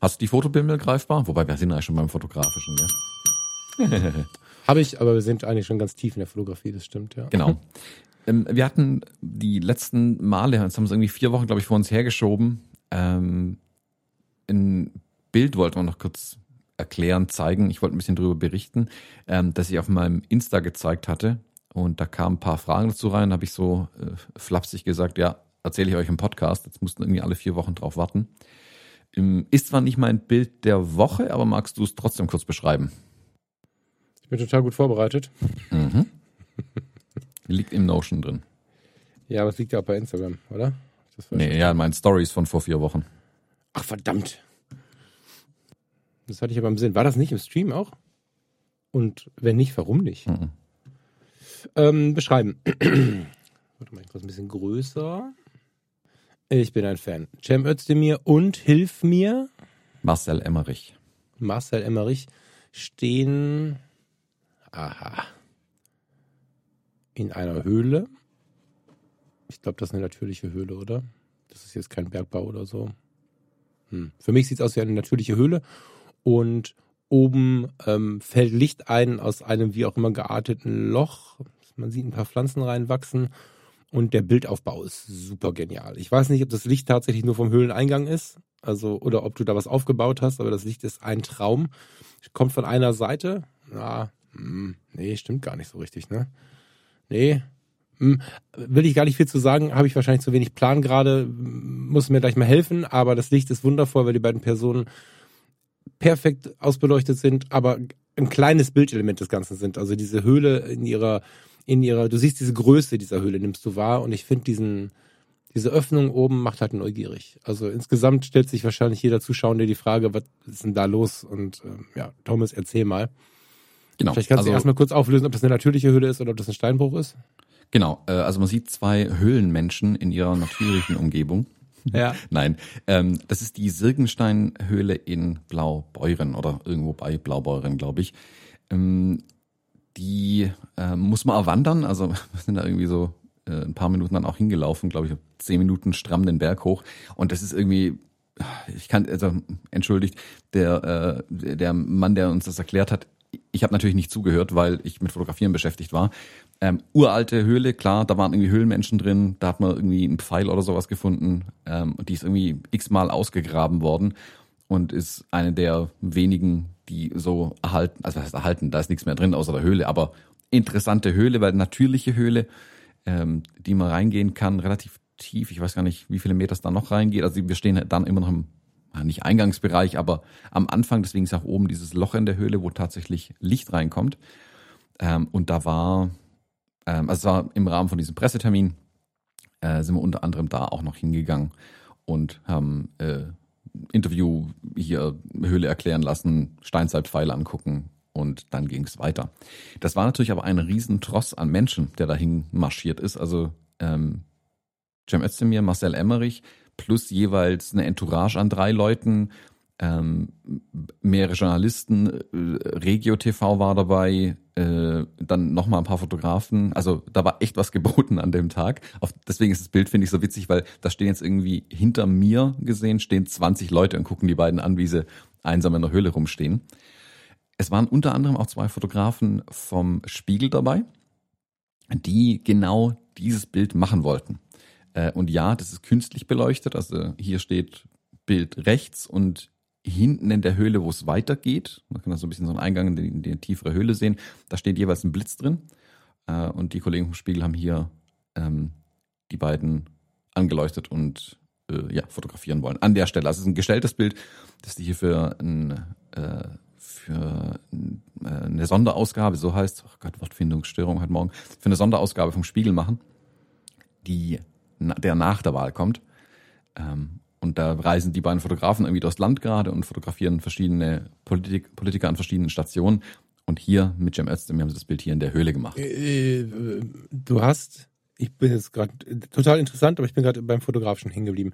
Hast du die Fotobimmel greifbar? Wobei wir sind ja schon beim Fotografischen, ja. Habe ich, aber wir sind eigentlich schon ganz tief in der Fotografie, das stimmt, ja. Genau. Ähm, wir hatten die letzten Male, jetzt haben wir es irgendwie vier Wochen, glaube ich, vor uns hergeschoben. Ähm, ein Bild wollten wir noch kurz erklären, zeigen. Ich wollte ein bisschen darüber berichten, ähm, dass ich auf meinem Insta gezeigt hatte. Und da kamen ein paar Fragen dazu rein. Da habe ich so äh, flapsig gesagt, ja, erzähle ich euch im Podcast. Jetzt mussten irgendwie alle vier Wochen drauf warten. Ist zwar nicht mein Bild der Woche, aber magst du es trotzdem kurz beschreiben? Ich bin total gut vorbereitet. Mhm. Liegt im Notion drin. Ja, aber es liegt ja auch bei Instagram, oder? nee, ja, mein Stories von vor vier Wochen. Ach, verdammt. Das hatte ich aber im Sinn. War das nicht im Stream auch? Und wenn nicht, warum nicht? Mhm. Ähm, beschreiben. Warte mal, ich ein bisschen größer. Ich bin ein Fan. Cem Özdemir und Hilf mir. Marcel Emmerich. Marcel Emmerich stehen, aha, in einer Höhle. Ich glaube, das ist eine natürliche Höhle, oder? Das ist jetzt kein Bergbau oder so. Hm. Für mich sieht es aus wie eine natürliche Höhle. Und oben ähm, fällt Licht ein aus einem wie auch immer gearteten Loch. Man sieht ein paar Pflanzen reinwachsen. Und der Bildaufbau ist super genial. Ich weiß nicht, ob das Licht tatsächlich nur vom Höhleneingang ist, also oder ob du da was aufgebaut hast, aber das Licht ist ein Traum. Kommt von einer Seite. Na, hm, nee, stimmt gar nicht so richtig, ne? Nee. Hm, will ich gar nicht viel zu sagen, habe ich wahrscheinlich zu wenig Plan gerade, muss mir gleich mal helfen, aber das Licht ist wundervoll, weil die beiden Personen perfekt ausbeleuchtet sind, aber ein kleines Bildelement des Ganzen sind. Also diese Höhle in ihrer in ihrer, du siehst diese Größe dieser Höhle, nimmst du wahr und ich finde diesen, diese Öffnung oben macht halt neugierig. Also insgesamt stellt sich wahrscheinlich jeder Zuschauer die Frage, was ist denn da los? Und ähm, ja, Thomas, erzähl mal. Genau. Vielleicht kannst also, du erstmal kurz auflösen, ob das eine natürliche Höhle ist oder ob das ein Steinbruch ist. Genau, äh, also man sieht zwei Höhlenmenschen in ihrer natürlichen Umgebung. Ja. Nein, ähm, das ist die Sirgensteinhöhle in Blaubeuren oder irgendwo bei Blaubeuren, glaube ich. Ähm, die äh, muss man erwandern. Also wir sind da irgendwie so äh, ein paar Minuten dann auch hingelaufen, glaube ich, zehn Minuten stramm den Berg hoch. Und das ist irgendwie, ich kann, also entschuldigt, der, äh, der Mann, der uns das erklärt hat, ich habe natürlich nicht zugehört, weil ich mit Fotografieren beschäftigt war. Ähm, uralte Höhle, klar, da waren irgendwie Höhlenmenschen drin, da hat man irgendwie einen Pfeil oder sowas gefunden. Ähm, die ist irgendwie x-mal ausgegraben worden und ist eine der wenigen die so erhalten, also was heißt erhalten, da ist nichts mehr drin außer der Höhle, aber interessante Höhle, weil natürliche Höhle, ähm, die man reingehen kann, relativ tief, ich weiß gar nicht, wie viele Meter es da noch reingeht, also wir stehen dann immer noch im, nicht Eingangsbereich, aber am Anfang, deswegen ist auch oben dieses Loch in der Höhle, wo tatsächlich Licht reinkommt. Ähm, und da war, ähm, also war im Rahmen von diesem Pressetermin, äh, sind wir unter anderem da auch noch hingegangen und haben äh, Interview hier Höhle erklären lassen, Steinzeitpfeile angucken und dann ging es weiter. Das war natürlich aber ein Riesentross an Menschen, der dahin marschiert ist. Also ähm, Cem Özdemir, Marcel Emmerich plus jeweils eine Entourage an drei Leuten, ähm, mehrere Journalisten, äh, Regio TV war dabei, äh, dann nochmal ein paar Fotografen. Also da war echt was geboten an dem Tag. Auf, deswegen ist das Bild, finde ich, so witzig, weil da stehen jetzt irgendwie hinter mir gesehen, stehen 20 Leute und gucken die beiden an, wie sie einsam in der Höhle rumstehen. Es waren unter anderem auch zwei Fotografen vom Spiegel dabei, die genau dieses Bild machen wollten. Äh, und ja, das ist künstlich beleuchtet. Also hier steht Bild rechts und hinten in der Höhle, wo es weitergeht, man kann da so ein bisschen so einen Eingang in die, in die tiefere Höhle sehen, da steht jeweils ein Blitz drin. Äh, und die Kollegen vom Spiegel haben hier ähm, die beiden angeleuchtet und äh, ja, fotografieren wollen. An der Stelle. Also es ist ein gestelltes Bild, das die hier für, ein, äh, für äh, eine Sonderausgabe, so heißt, oh Gott, Wortfindungsstörung heute Morgen, für eine Sonderausgabe vom Spiegel machen, die der nach der Wahl kommt. Ähm, und da reisen die beiden Fotografen irgendwie durchs Land gerade und fotografieren verschiedene Politik, Politiker an verschiedenen Stationen. Und hier mit Cem Özdemir haben sie das Bild hier in der Höhle gemacht. Äh, du hast, ich bin jetzt gerade total interessant, aber ich bin gerade beim Fotografischen hängen geblieben.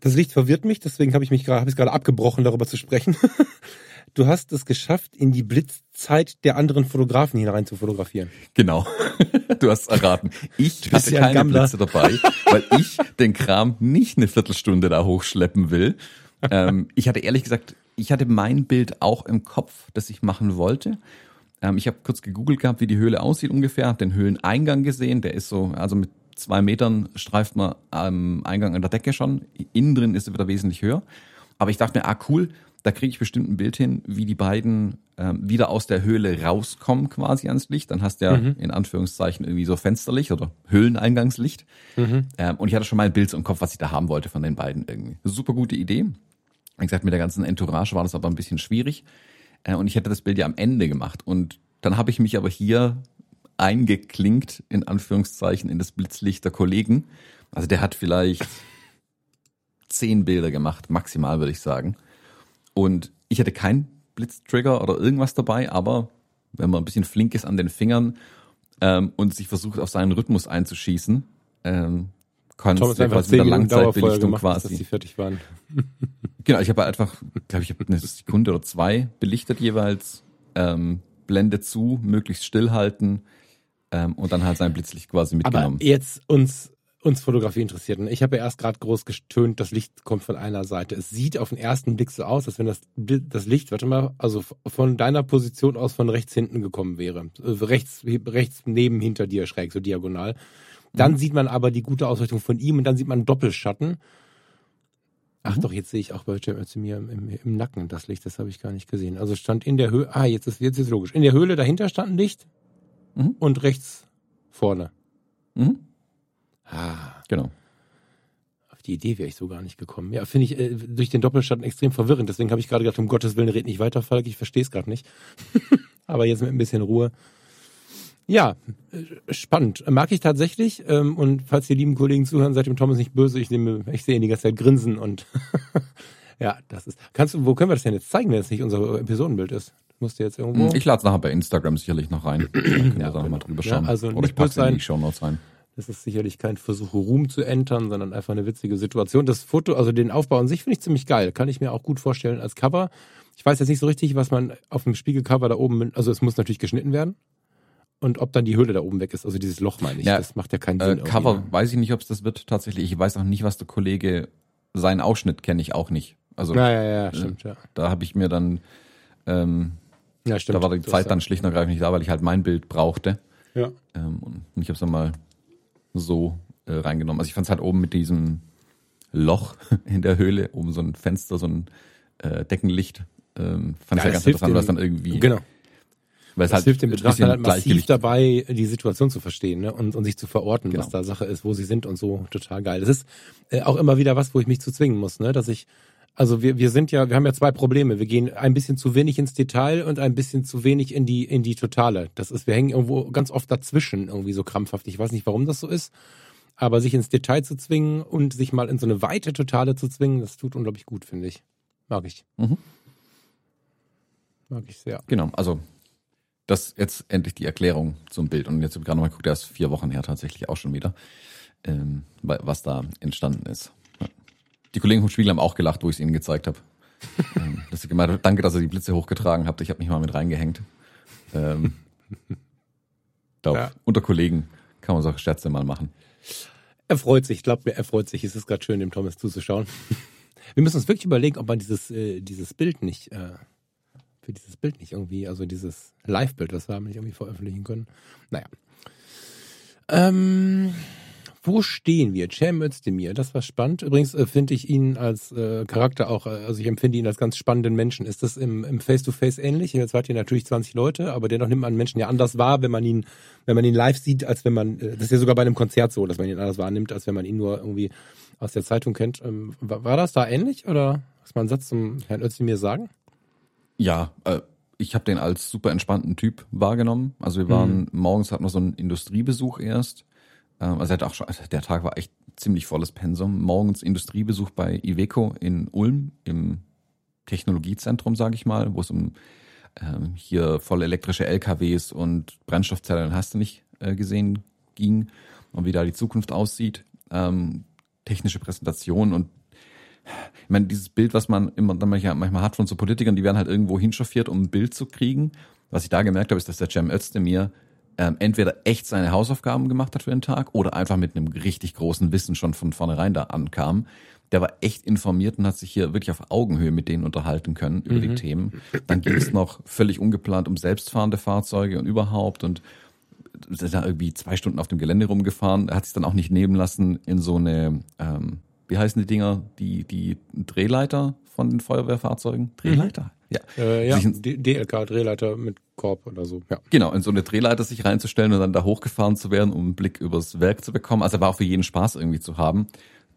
Das Licht verwirrt mich, deswegen habe ich mich gerade, habe ich gerade abgebrochen, darüber zu sprechen. du hast es geschafft, in die Blitzzeit der anderen Fotografen hinein zu fotografieren. Genau. Du hast erraten. Ich hatte ja keine Blitze dabei, weil ich den Kram nicht eine Viertelstunde da hochschleppen will. Ähm, ich hatte ehrlich gesagt, ich hatte mein Bild auch im Kopf, das ich machen wollte. Ähm, ich habe kurz gegoogelt gehabt, wie die Höhle aussieht ungefähr, habe den Höhleneingang gesehen, der ist so, also mit zwei Metern streift man am Eingang an der Decke schon. Innen drin ist er wieder wesentlich höher. Aber ich dachte mir, ah cool, da kriege ich bestimmt ein Bild hin, wie die beiden ähm, wieder aus der Höhle rauskommen quasi ans Licht. Dann hast du ja mhm. in Anführungszeichen irgendwie so Fensterlicht oder Höhleneingangslicht. Mhm. Ähm, und ich hatte schon mal ein Bild im Kopf, was ich da haben wollte von den beiden irgendwie. Super gute Idee. Wie gesagt, mit der ganzen Entourage war das aber ein bisschen schwierig. Äh, und ich hätte das Bild ja am Ende gemacht. Und dann habe ich mich aber hier eingeklinkt, in Anführungszeichen, in das Blitzlicht der Kollegen. Also der hat vielleicht zehn Bilder gemacht, maximal würde ich sagen. Und ich hatte keinen Blitztrigger oder irgendwas dabei, aber wenn man ein bisschen flink ist an den Fingern ähm, und sich versucht, auf seinen Rhythmus einzuschießen, ähm, kann es quasi mit der Langzeitbelichtung gemacht, quasi. Dass die fertig waren. genau, ich habe einfach, glaube ich, eine Sekunde oder zwei belichtet jeweils, ähm, Blende zu, möglichst stillhalten ähm, und dann halt sein Blitzlicht quasi mitgenommen. Aber jetzt uns uns Fotografie interessiert. Und ich habe ja erst gerade groß gestöhnt, das Licht kommt von einer Seite. Es sieht auf den ersten Blick so aus, als wenn das, das Licht, warte mal, also von deiner Position aus von rechts hinten gekommen wäre. Also rechts, rechts neben hinter dir schräg, so diagonal. Dann mhm. sieht man aber die gute Ausrichtung von ihm und dann sieht man Doppelschatten. Ach mhm. doch, jetzt sehe ich auch bei zu mir im, im, im, Nacken das Licht, das habe ich gar nicht gesehen. Also stand in der Höhle, ah, jetzt ist jetzt ist logisch. In der Höhle dahinter stand ein Licht mhm. und rechts vorne. Mhm. Ah. Genau. Auf die Idee wäre ich so gar nicht gekommen. Ja, finde ich äh, durch den Doppelstand extrem verwirrend. Deswegen habe ich gerade gedacht, um Gottes Willen red nicht weiter, Falk. Ich verstehe es gerade nicht. Aber jetzt mit ein bisschen Ruhe. Ja, äh, spannend. Mag ich tatsächlich. Ähm, und falls die lieben Kollegen zuhören, seid dem Thomas nicht böse. Ich nehme, ich sehe ihn die ganze Zeit grinsen und ja, das ist. Kannst du, wo können wir das denn jetzt zeigen, wenn es nicht unser Episodenbild ist? Musst du jetzt irgendwo? Ich lade es nachher bei Instagram sicherlich noch rein. Dann können ja, wir da genau. mal drüber schauen. Ja, also Oder ich packe es in die Show Notes rein. Das ist sicherlich kein Versuch, Ruhm zu entern, sondern einfach eine witzige Situation. Das Foto, also den Aufbau an sich finde ich ziemlich geil. Kann ich mir auch gut vorstellen als Cover. Ich weiß jetzt nicht so richtig, was man auf dem Spiegelcover da oben, also es muss natürlich geschnitten werden. Und ob dann die Hülle da oben weg ist, also dieses Loch meine ich, ja, das macht ja keinen Sinn. Äh, Cover ne? weiß ich nicht, ob es das wird tatsächlich. Ich weiß auch nicht, was der Kollege, seinen Ausschnitt kenne ich auch nicht. Also ja, ja, ja, äh, stimmt, ja. Da habe ich mir dann, ähm, ja, stimmt, da war die Zeit dann schlicht und ergreifend nicht da, weil ich halt mein Bild brauchte. Ja. Ähm, und ich habe es dann mal so äh, reingenommen. Also ich fand es halt oben mit diesem Loch in der Höhle, oben so ein Fenster, so ein äh, Deckenlicht, ähm, fand ich ja ganz interessant, was dann irgendwie. Genau. Weil es das halt hilft dem Betrachter halt massiv dabei, die Situation zu verstehen ne? und, und sich zu verorten, genau. was da Sache ist, wo sie sind und so. Total geil. Das ist äh, auch immer wieder was, wo ich mich zu zwingen muss, ne? dass ich also wir, wir sind ja, wir haben ja zwei Probleme. Wir gehen ein bisschen zu wenig ins Detail und ein bisschen zu wenig in die, in die Totale. Das ist, wir hängen irgendwo ganz oft dazwischen irgendwie so krampfhaft. Ich weiß nicht, warum das so ist. Aber sich ins Detail zu zwingen und sich mal in so eine weite Totale zu zwingen, das tut unglaublich gut, finde ich. Mag ich. Mhm. Mag ich sehr. Genau, also das jetzt endlich die Erklärung zum Bild. Und jetzt habe ich gerade mal geguckt, der ist vier Wochen her tatsächlich auch schon wieder, ähm, was da entstanden ist. Die Kollegen vom Spiegel haben auch gelacht, wo ich es ihnen gezeigt habe. ähm, dass sie gemeint danke, dass ihr die Blitze hochgetragen habt. Ich habe mich mal mit reingehängt. Ähm, glaub, ja. Unter Kollegen kann man solche Scherze mal machen. Er freut sich, glaubt mir, er freut sich. Es ist gerade schön, dem Thomas zuzuschauen. Wir müssen uns wirklich überlegen, ob man dieses, äh, dieses Bild nicht, äh, für dieses Bild nicht irgendwie, also dieses Live-Bild, was wir haben, nicht irgendwie veröffentlichen können. Naja. Ähm, wo stehen wir? Cem Özdemir, das war spannend. Übrigens äh, finde ich ihn als äh, Charakter auch, äh, also ich empfinde ihn als ganz spannenden Menschen. Ist das im, Face-to-Face ähnlich? Jetzt hat hier natürlich 20 Leute, aber dennoch nimmt man Menschen ja anders wahr, wenn man ihn, wenn man ihn live sieht, als wenn man, äh, das ist ja sogar bei einem Konzert so, dass man ihn anders wahrnimmt, als wenn man ihn nur irgendwie aus der Zeitung kennt. Ähm, war, war das da ähnlich oder was mal einen Satz zum Herrn Özdemir sagen? Ja, äh, ich habe den als super entspannten Typ wahrgenommen. Also wir waren mhm. morgens hatten wir so einen Industriebesuch erst also er hat auch schon, also der Tag war echt ziemlich volles Pensum. Morgens Industriebesuch bei Iveco in Ulm im Technologiezentrum, sage ich mal, wo es um ähm, hier voll elektrische LKWs und Brennstoffzellen hast du nicht äh, gesehen ging und wie da die Zukunft aussieht. Ähm, technische Präsentation und ich meine, dieses Bild, was man immer dann manchmal, hat von so Politikern, die werden halt irgendwo hinschaffiert, um ein Bild zu kriegen. Was ich da gemerkt habe, ist, dass der Cem Özdemir ähm, entweder echt seine Hausaufgaben gemacht hat für den Tag oder einfach mit einem richtig großen Wissen schon von vornherein da ankam. Der war echt informiert und hat sich hier wirklich auf Augenhöhe mit denen unterhalten können über mhm. die Themen. Dann ging es noch völlig ungeplant um selbstfahrende Fahrzeuge und überhaupt und ist da irgendwie zwei Stunden auf dem Gelände rumgefahren. Er hat sich dann auch nicht nehmen lassen in so eine, ähm, wie heißen die Dinger, die, die Drehleiter von den Feuerwehrfahrzeugen? Drehleiter? Mhm. Ja, äh, ja DLK, Drehleiter mit Korb oder so. Ja. Genau, in so eine Drehleiter sich reinzustellen und dann da hochgefahren zu werden, um einen Blick übers Werk zu bekommen. Also war auch für jeden Spaß irgendwie zu haben.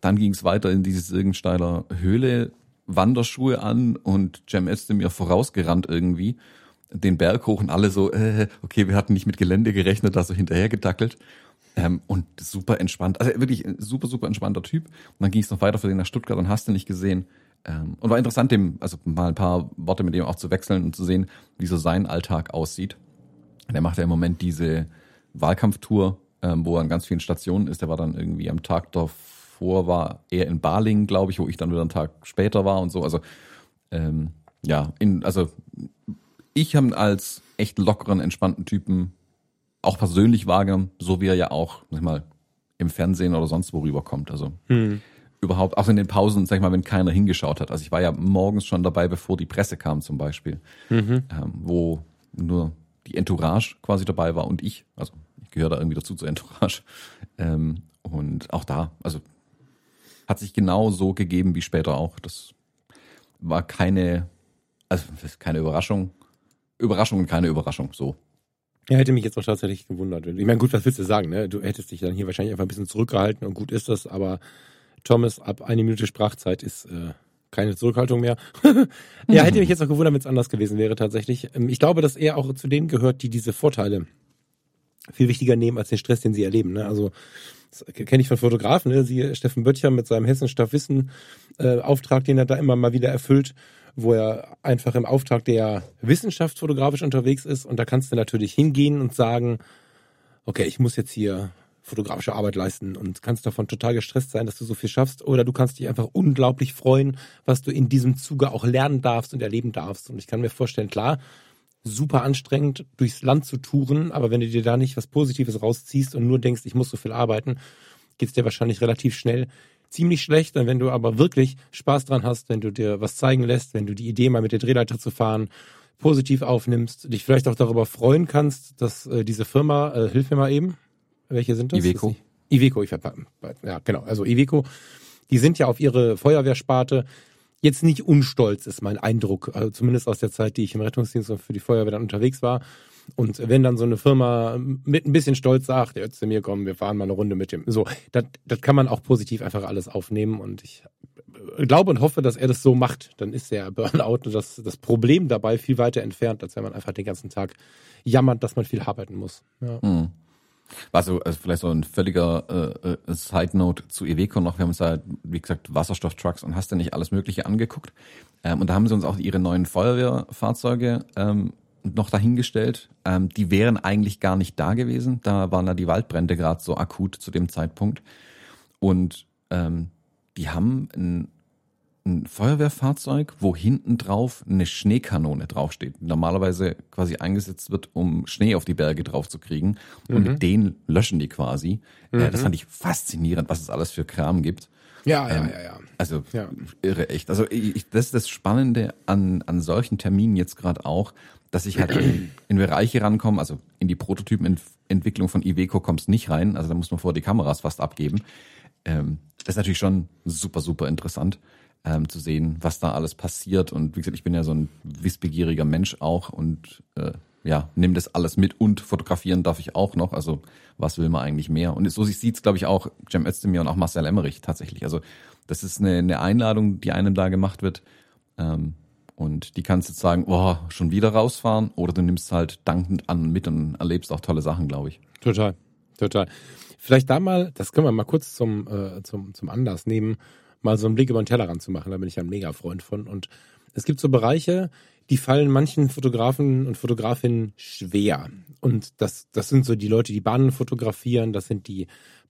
Dann ging es weiter in diese Sirgensteiler Höhle, Wanderschuhe an und Cem mir vorausgerannt irgendwie den Berg hoch und alle so, äh, okay, wir hatten nicht mit Gelände gerechnet, da so hinterher gedackelt. Ähm, und super entspannt, also wirklich super, super entspannter Typ. Und dann ging es noch weiter für den nach Stuttgart und hast du nicht gesehen. Ähm, und war interessant, dem, also mal ein paar Worte mit dem auch zu wechseln und zu sehen, wie so sein Alltag aussieht. Der macht ja im Moment diese Wahlkampftour, ähm, wo er an ganz vielen Stationen ist. Der war dann irgendwie am Tag davor, war er in Balingen, glaube ich, wo ich dann wieder einen Tag später war und so. Also ähm, ja, in, also ich habe ihn als echt lockeren, entspannten Typen auch persönlich wahrgenommen, so wie er ja auch, sag mal, im Fernsehen oder sonst wo rüberkommt. Also hm überhaupt, auch in den Pausen, sag ich mal, wenn keiner hingeschaut hat. Also ich war ja morgens schon dabei, bevor die Presse kam zum Beispiel, mhm. ähm, wo nur die Entourage quasi dabei war und ich. Also ich gehöre da irgendwie dazu zur Entourage. Ähm, und auch da, also hat sich genau so gegeben wie später auch. Das war keine, also keine Überraschung. Überraschung und keine Überraschung, so. Ja, hätte mich jetzt auch tatsächlich gewundert. Ich meine, gut, was willst du sagen, ne? Du hättest dich dann hier wahrscheinlich einfach ein bisschen zurückgehalten und gut ist das, aber Thomas, ab eine Minute Sprachzeit ist äh, keine Zurückhaltung mehr. ja, hätte mich jetzt auch gewundert, wenn es anders gewesen wäre tatsächlich. Ähm, ich glaube, dass er auch zu denen gehört, die diese Vorteile viel wichtiger nehmen als den Stress, den sie erleben. Ne? Also das kenne ich von Fotografen, ne? siehe Steffen Böttcher mit seinem Hessenstaff Wissen äh, Auftrag, den er da immer mal wieder erfüllt, wo er einfach im Auftrag der Wissenschaft fotografisch unterwegs ist und da kannst du natürlich hingehen und sagen, okay, ich muss jetzt hier fotografische Arbeit leisten und kannst davon total gestresst sein, dass du so viel schaffst. Oder du kannst dich einfach unglaublich freuen, was du in diesem Zuge auch lernen darfst und erleben darfst. Und ich kann mir vorstellen, klar, super anstrengend, durchs Land zu touren, aber wenn du dir da nicht was Positives rausziehst und nur denkst, ich muss so viel arbeiten, geht's dir wahrscheinlich relativ schnell ziemlich schlecht. Und wenn du aber wirklich Spaß dran hast, wenn du dir was zeigen lässt, wenn du die Idee mal mit der Drehleiter zu fahren positiv aufnimmst, dich vielleicht auch darüber freuen kannst, dass äh, diese Firma, äh, hilf mir mal eben, welche sind das? Iveco. Iveco, ich ja genau, also Iveco. Die sind ja auf ihre Feuerwehrsparte jetzt nicht unstolz, ist mein Eindruck, also zumindest aus der Zeit, die ich im Rettungsdienst und für die Feuerwehr dann unterwegs war. Und wenn dann so eine Firma mit ein bisschen Stolz sagt, der zu mir kommen, wir fahren mal eine Runde mit dem, so, das, das kann man auch positiv einfach alles aufnehmen und ich glaube und hoffe, dass er das so macht. Dann ist der Burnout und das, das Problem dabei viel weiter entfernt, als wenn man einfach den ganzen Tag jammert, dass man viel arbeiten muss. Ja. Mhm. War so also vielleicht so ein völliger äh, äh, Side Note zu Iveco noch. Wir haben uns da, wie gesagt, Wasserstofftrucks und hast du nicht alles Mögliche angeguckt. Ähm, und da haben sie uns auch ihre neuen Feuerwehrfahrzeuge ähm, noch dahingestellt. Ähm, die wären eigentlich gar nicht da gewesen. Da waren da die Waldbrände gerade so akut zu dem Zeitpunkt. Und ähm, die haben ein, ein Feuerwehrfahrzeug, wo hinten drauf eine Schneekanone draufsteht. Die normalerweise quasi eingesetzt wird, um Schnee auf die Berge drauf zu kriegen. Und Mhm. mit denen löschen die quasi. Äh, das fand ich faszinierend, was es alles für Kram gibt. Ja, ja, Ähm, ja, ja. Also Ja. irre echt. Also ich, das ist das Spannende an, an solchen Terminen jetzt gerade auch, dass ich halt in, in Bereiche rankomme, also in die Prototypenentwicklung von Iveco kommst nicht rein, also da muss man vor die Kameras fast abgeben. Ähm, das ist natürlich schon super, super interessant ähm, zu sehen, was da alles passiert. Und wie gesagt, ich bin ja so ein wissbegieriger Mensch auch und äh, ja, nimm das alles mit und fotografieren darf ich auch noch. Also was will man eigentlich mehr? Und so sieht's, glaube ich, auch Cem Özdemir und auch Marcel Emmerich tatsächlich. Also das ist eine, eine Einladung, die einem da gemacht wird. Ähm, und die kannst du jetzt sagen, oh, schon wieder rausfahren, oder du nimmst halt dankend an mit und erlebst auch tolle Sachen, glaube ich. Total, total. Vielleicht da mal, das können wir mal kurz zum, äh, zum, zum Anlass nehmen, mal so einen Blick über den Tellerrand zu machen. Da bin ich ein mega Freund von. Und es gibt so Bereiche, die fallen manchen Fotografen und Fotografinnen schwer. Und das, das sind so die Leute, die Bahnen fotografieren, das sind die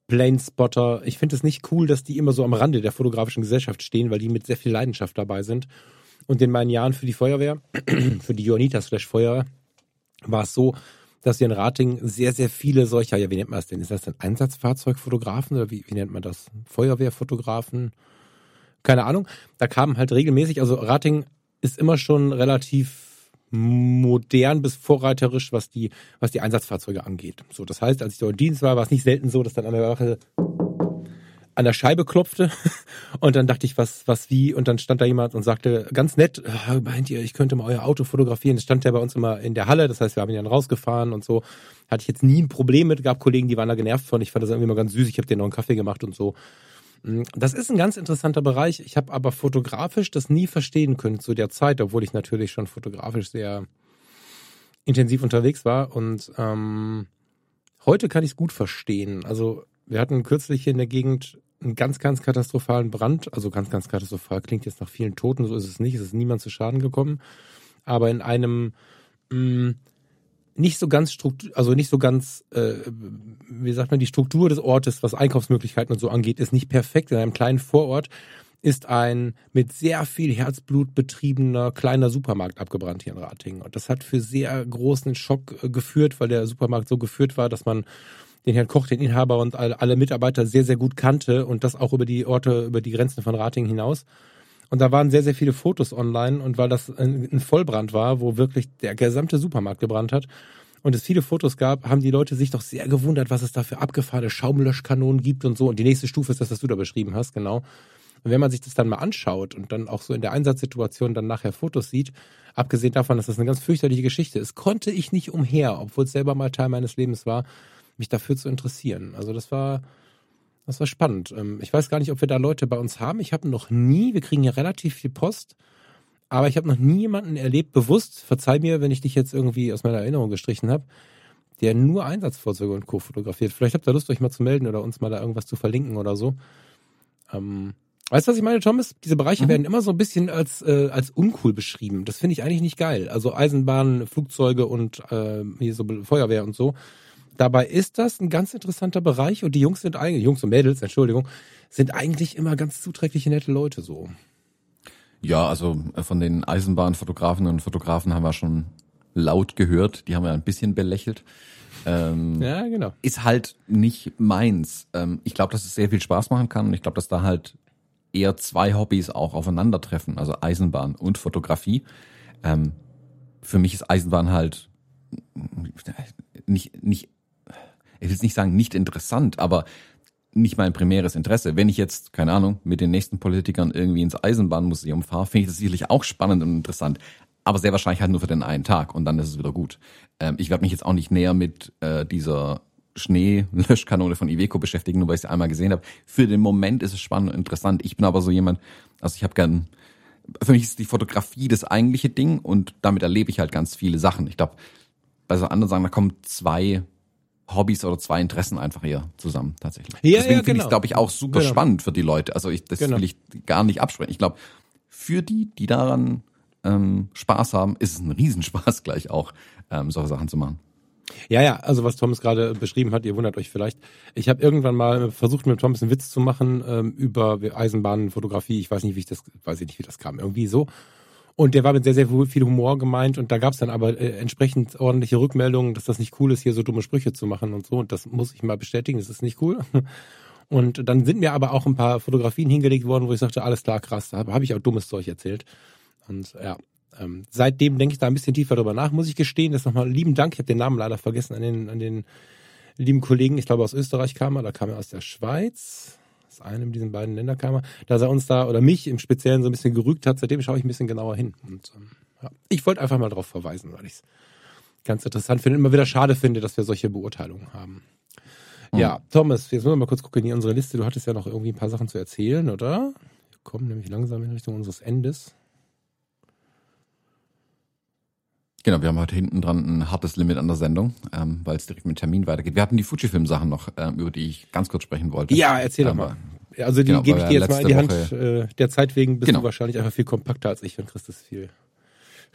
Planespotter. Ich finde es nicht cool, dass die immer so am Rande der fotografischen Gesellschaft stehen, weil die mit sehr viel Leidenschaft dabei sind. Und in meinen Jahren für die Feuerwehr, für die Johanniter slash Feuerwehr, war es so, dass wir in Rating sehr, sehr viele solcher, ja, wie nennt man das denn? Ist das denn Einsatzfahrzeugfotografen oder wie, wie nennt man das? Feuerwehrfotografen? Keine Ahnung. Da kamen halt regelmäßig, also Rating ist immer schon relativ modern bis vorreiterisch, was die, was die Einsatzfahrzeuge angeht. So, das heißt, als ich dort im Dienst war, war es nicht selten so, dass dann an der Wache an der Scheibe klopfte und dann dachte ich, was, was, wie und dann stand da jemand und sagte ganz nett, "Ah, meint ihr, ich könnte mal euer Auto fotografieren. Das stand ja bei uns immer in der Halle, das heißt, wir haben ihn dann rausgefahren und so. Hatte ich jetzt nie ein Problem mit, gab Kollegen, die waren da genervt von. Ich fand das irgendwie mal ganz süß, ich habe denen noch einen Kaffee gemacht und so. Mm, Das ist ein ganz interessanter Bereich. Ich habe aber fotografisch das nie verstehen können zu der Zeit, obwohl ich natürlich schon fotografisch sehr intensiv unterwegs war. Und ähm, heute kann ich es gut verstehen. Also wir hatten kürzlich hier in der Gegend einen ganz, ganz katastrophalen Brand. Also ganz, ganz katastrophal klingt jetzt nach vielen Toten, so ist es nicht. Es ist niemand zu Schaden gekommen. Aber in einem mh, nicht so ganz struktur, also nicht so ganz, äh, wie sagt man, die Struktur des Ortes, was Einkaufsmöglichkeiten und so angeht, ist nicht perfekt. In einem kleinen Vorort ist ein mit sehr viel Herzblut betriebener kleiner Supermarkt abgebrannt hier in Ratingen. Und das hat für sehr großen Schock äh, geführt, weil der Supermarkt so geführt war, dass man den Herrn Koch, den Inhaber und alle, alle Mitarbeiter sehr, sehr gut kannte und das auch über die Orte, über die Grenzen von Ratingen hinaus. Und da waren sehr, sehr viele Fotos online und weil das ein, Vollbrand war, wo wirklich der gesamte Supermarkt gebrannt hat und es viele Fotos gab, haben die Leute sich doch sehr gewundert, was es da für abgefahrene Schaumlöschkanonen gibt und so. Und die nächste Stufe ist das, was du da beschrieben hast, genau. Und wenn man sich das dann mal anschaut und dann auch so in der Einsatzsituation dann nachher Fotos sieht, abgesehen davon, dass das eine ganz fürchterliche Geschichte ist, konnte ich nicht umher, obwohl es selber mal Teil meines Lebens war, mich dafür zu interessieren. Also das war, das war spannend. Ähm, Ich weiß gar nicht, ob wir da Leute bei uns haben. Ich habe noch nie, wir kriegen ja relativ viel Post, aber ich habe noch nie jemanden erlebt, bewusst, verzeih mir, wenn ich dich jetzt irgendwie aus meiner Erinnerung gestrichen habe, der nur Einsatzfahrzeuge und Co. fotografiert. Vielleicht habt ihr Lust, euch mal zu melden oder uns mal da irgendwas zu verlinken oder so. Ähm, weißt du, was ich meine, Thomas? Diese Bereiche werden immer so ein bisschen als, äh, als uncool beschrieben. Das finde ich eigentlich nicht geil. Also Eisenbahnen, Flugzeuge und äh, hier so Feuerwehr und so. Dabei ist das ein ganz interessanter Bereich und die Jungs sind eigentlich, Jungs und Mädels, Entschuldigung, sind eigentlich immer ganz zuträgliche, nette Leute so. Ja, also äh, von den Eisenbahnfotografen und Fotografen haben wir schon laut gehört. Die haben wir ein bisschen belächelt. Ähm, Ja, genau. ist halt nicht meins. Ähm, ich glaube, dass es sehr viel Spaß machen kann und ich glaube, dass da halt eher zwei Hobbys auch aufeinandertreffen, also Eisenbahn und Fotografie. Ähm, für mich ist Eisenbahn halt nicht, nicht, ich will nicht sagen nicht interessant, aber nicht mein primäres Interesse. Wenn ich jetzt, keine Ahnung, mit den nächsten Politikern irgendwie ins Eisenbahnmuseum fahre, finde ich das sicherlich auch spannend und interessant. Aber sehr wahrscheinlich halt nur für den einen Tag und dann ist es wieder gut. Ähm, ich werde mich jetzt auch nicht näher mit äh, dieser Schneelöschkanone von Iveco beschäftigen, nur weil ich sie einmal gesehen habe. Für den Moment ist es spannend und interessant. Ich bin aber so jemand, also ich habe gern, für mich ist die Fotografie das eigentliche Ding und damit erlebe ich halt ganz viele Sachen. Ich glaube, bei so anderen Sagen, da kommen zwei Hobbys oder zwei Interessen einfach hier zusammen tatsächlich. Ja, Deswegen ja, finde ich genau. es, glaube ich, auch super Genau. spannend für die Leute. Also ich, das Genau. will ich gar nicht absprechen. Ich glaube, für die, die daran ähm, Spaß haben, ist es ein Riesenspaß gleich auch, ähm, solche Sachen zu machen. Ja, ja, also was Thomas gerade beschrieben hat, ihr wundert euch vielleicht. Ich habe irgendwann mal versucht, mit Thomas einen Witz zu machen ähm, über Eisenbahnfotografie. Ich weiß nicht, wie ich das, weiß ich nicht, wie das kam. Irgendwie so. Und der war mit sehr, sehr viel Humor gemeint und da gab es dann aber äh, entsprechend ordentliche Rückmeldungen, dass das nicht cool ist, hier so dumme Sprüche zu machen und so. Und das muss ich mal bestätigen, das ist nicht cool. Und dann sind mir aber auch ein paar Fotografien hingelegt worden, wo ich sagte, alles klar, krass, da habe hab ich auch dummes Zeug erzählt. Und ja, ähm, seitdem denke ich da ein bisschen tiefer drüber nach, muss ich gestehen. Das nochmal lieben Dank. Ich habe den Namen leider vergessen an den, an den lieben Kollegen, ich glaube aus Österreich kam er, da kam er aus der Schweiz aus einem dieser beiden Länder kam er, dass er uns da oder mich im Speziellen so ein bisschen gerügt hat. Seitdem schaue ich ein bisschen genauer hin. Und ähm, ja, ich wollte einfach mal darauf verweisen, weil ich es ganz interessant finde und immer wieder schade finde, dass wir solche Beurteilungen haben. Mhm. Ja, Thomas, jetzt müssen wir mal kurz gucken in unsere Liste. Du hattest ja noch irgendwie ein paar Sachen zu erzählen, oder? Wir kommen nämlich langsam in Richtung unseres Endes. Genau, wir haben heute hinten dran ein hartes Limit an der Sendung, ähm, weil es direkt mit Termin weitergeht. Wir hatten die Fujifilm-Sachen noch, ähm, über die ich ganz kurz sprechen wollte. Ja, erzähl doch ähm, mal. Also die genau, gebe ich dir jetzt mal in die Hand. Woche, äh, der Zeit wegen bist genau. du wahrscheinlich einfach viel kompakter als ich und kriegst das viel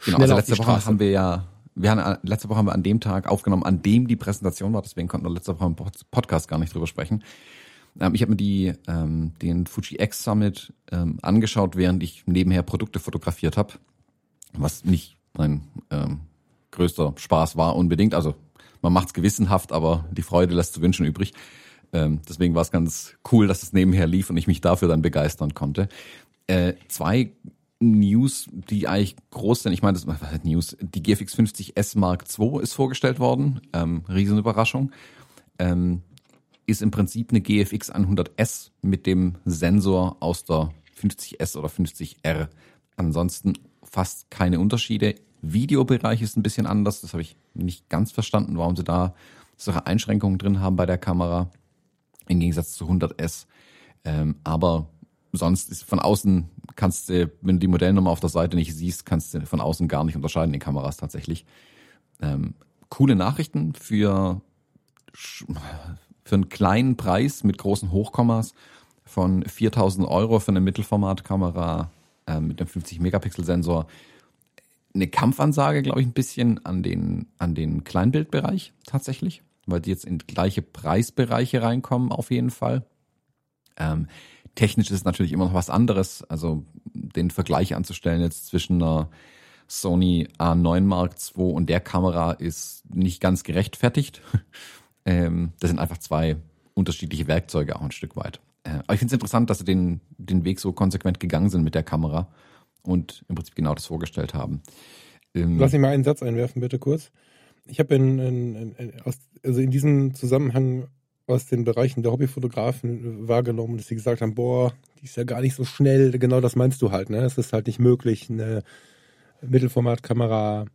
Genau, also letzte Woche haben wir ja, wir haben, äh, letzte Woche haben wir an dem Tag aufgenommen, an dem die Präsentation war, deswegen konnten wir letzte Woche im Podcast gar nicht drüber sprechen. Ähm, ich habe mir die, ähm, den Fuji X Summit ähm, angeschaut, während ich nebenher Produkte fotografiert habe, was nicht mein ähm, größter Spaß war unbedingt. Also man macht's gewissenhaft, aber die Freude lässt zu wünschen übrig. Ähm, deswegen war es ganz cool, dass es nebenher lief und ich mich dafür dann begeistern konnte. Äh, zwei News, die eigentlich groß sind. Ich meine, das was News. Die GFX 50 S Mark II ist vorgestellt worden. Ähm, Riesenüberraschung. Ähm, ist im Prinzip eine GFX 100S mit dem Sensor aus der 50S oder 50R. Ansonsten fast keine Unterschiede. Videobereich ist ein bisschen anders. Das habe ich nicht ganz verstanden, warum sie da solche Einschränkungen drin haben bei der Kamera. Im Gegensatz zu 100S. Ähm, aber sonst ist von außen kannst du, wenn du die Modellnummer auf der Seite nicht siehst, kannst du von außen gar nicht unterscheiden, die Kameras tatsächlich. Ähm, coole Nachrichten für, für einen kleinen Preis mit großen Hochkommas von 4000 Euro für eine Mittelformatkamera äh, mit einem 50 Megapixel Sensor. Eine Kampfansage, glaube ich, ein bisschen an den, an den Kleinbildbereich tatsächlich, weil die jetzt in gleiche Preisbereiche reinkommen auf jeden Fall. Ähm, technisch ist es natürlich immer noch was anderes. Also den Vergleich anzustellen jetzt zwischen einer Sony A9 Mark II und der Kamera ist nicht ganz gerechtfertigt. ähm, das sind einfach zwei unterschiedliche Werkzeuge auch ein Stück weit. Äh, aber ich finde es interessant, dass sie den, den Weg so konsequent gegangen sind mit der Kamera und im Prinzip genau das vorgestellt haben. Ähm, Lass mich mal einen Satz einwerfen, bitte kurz. Ich habe in, in, in, also in diesem Zusammenhang aus den Bereichen der Hobbyfotografen wahrgenommen, dass sie gesagt haben, boah, die ist ja gar nicht so schnell. Genau das meinst du halt, ne? Es ist halt nicht möglich, eine Mittelformatkamera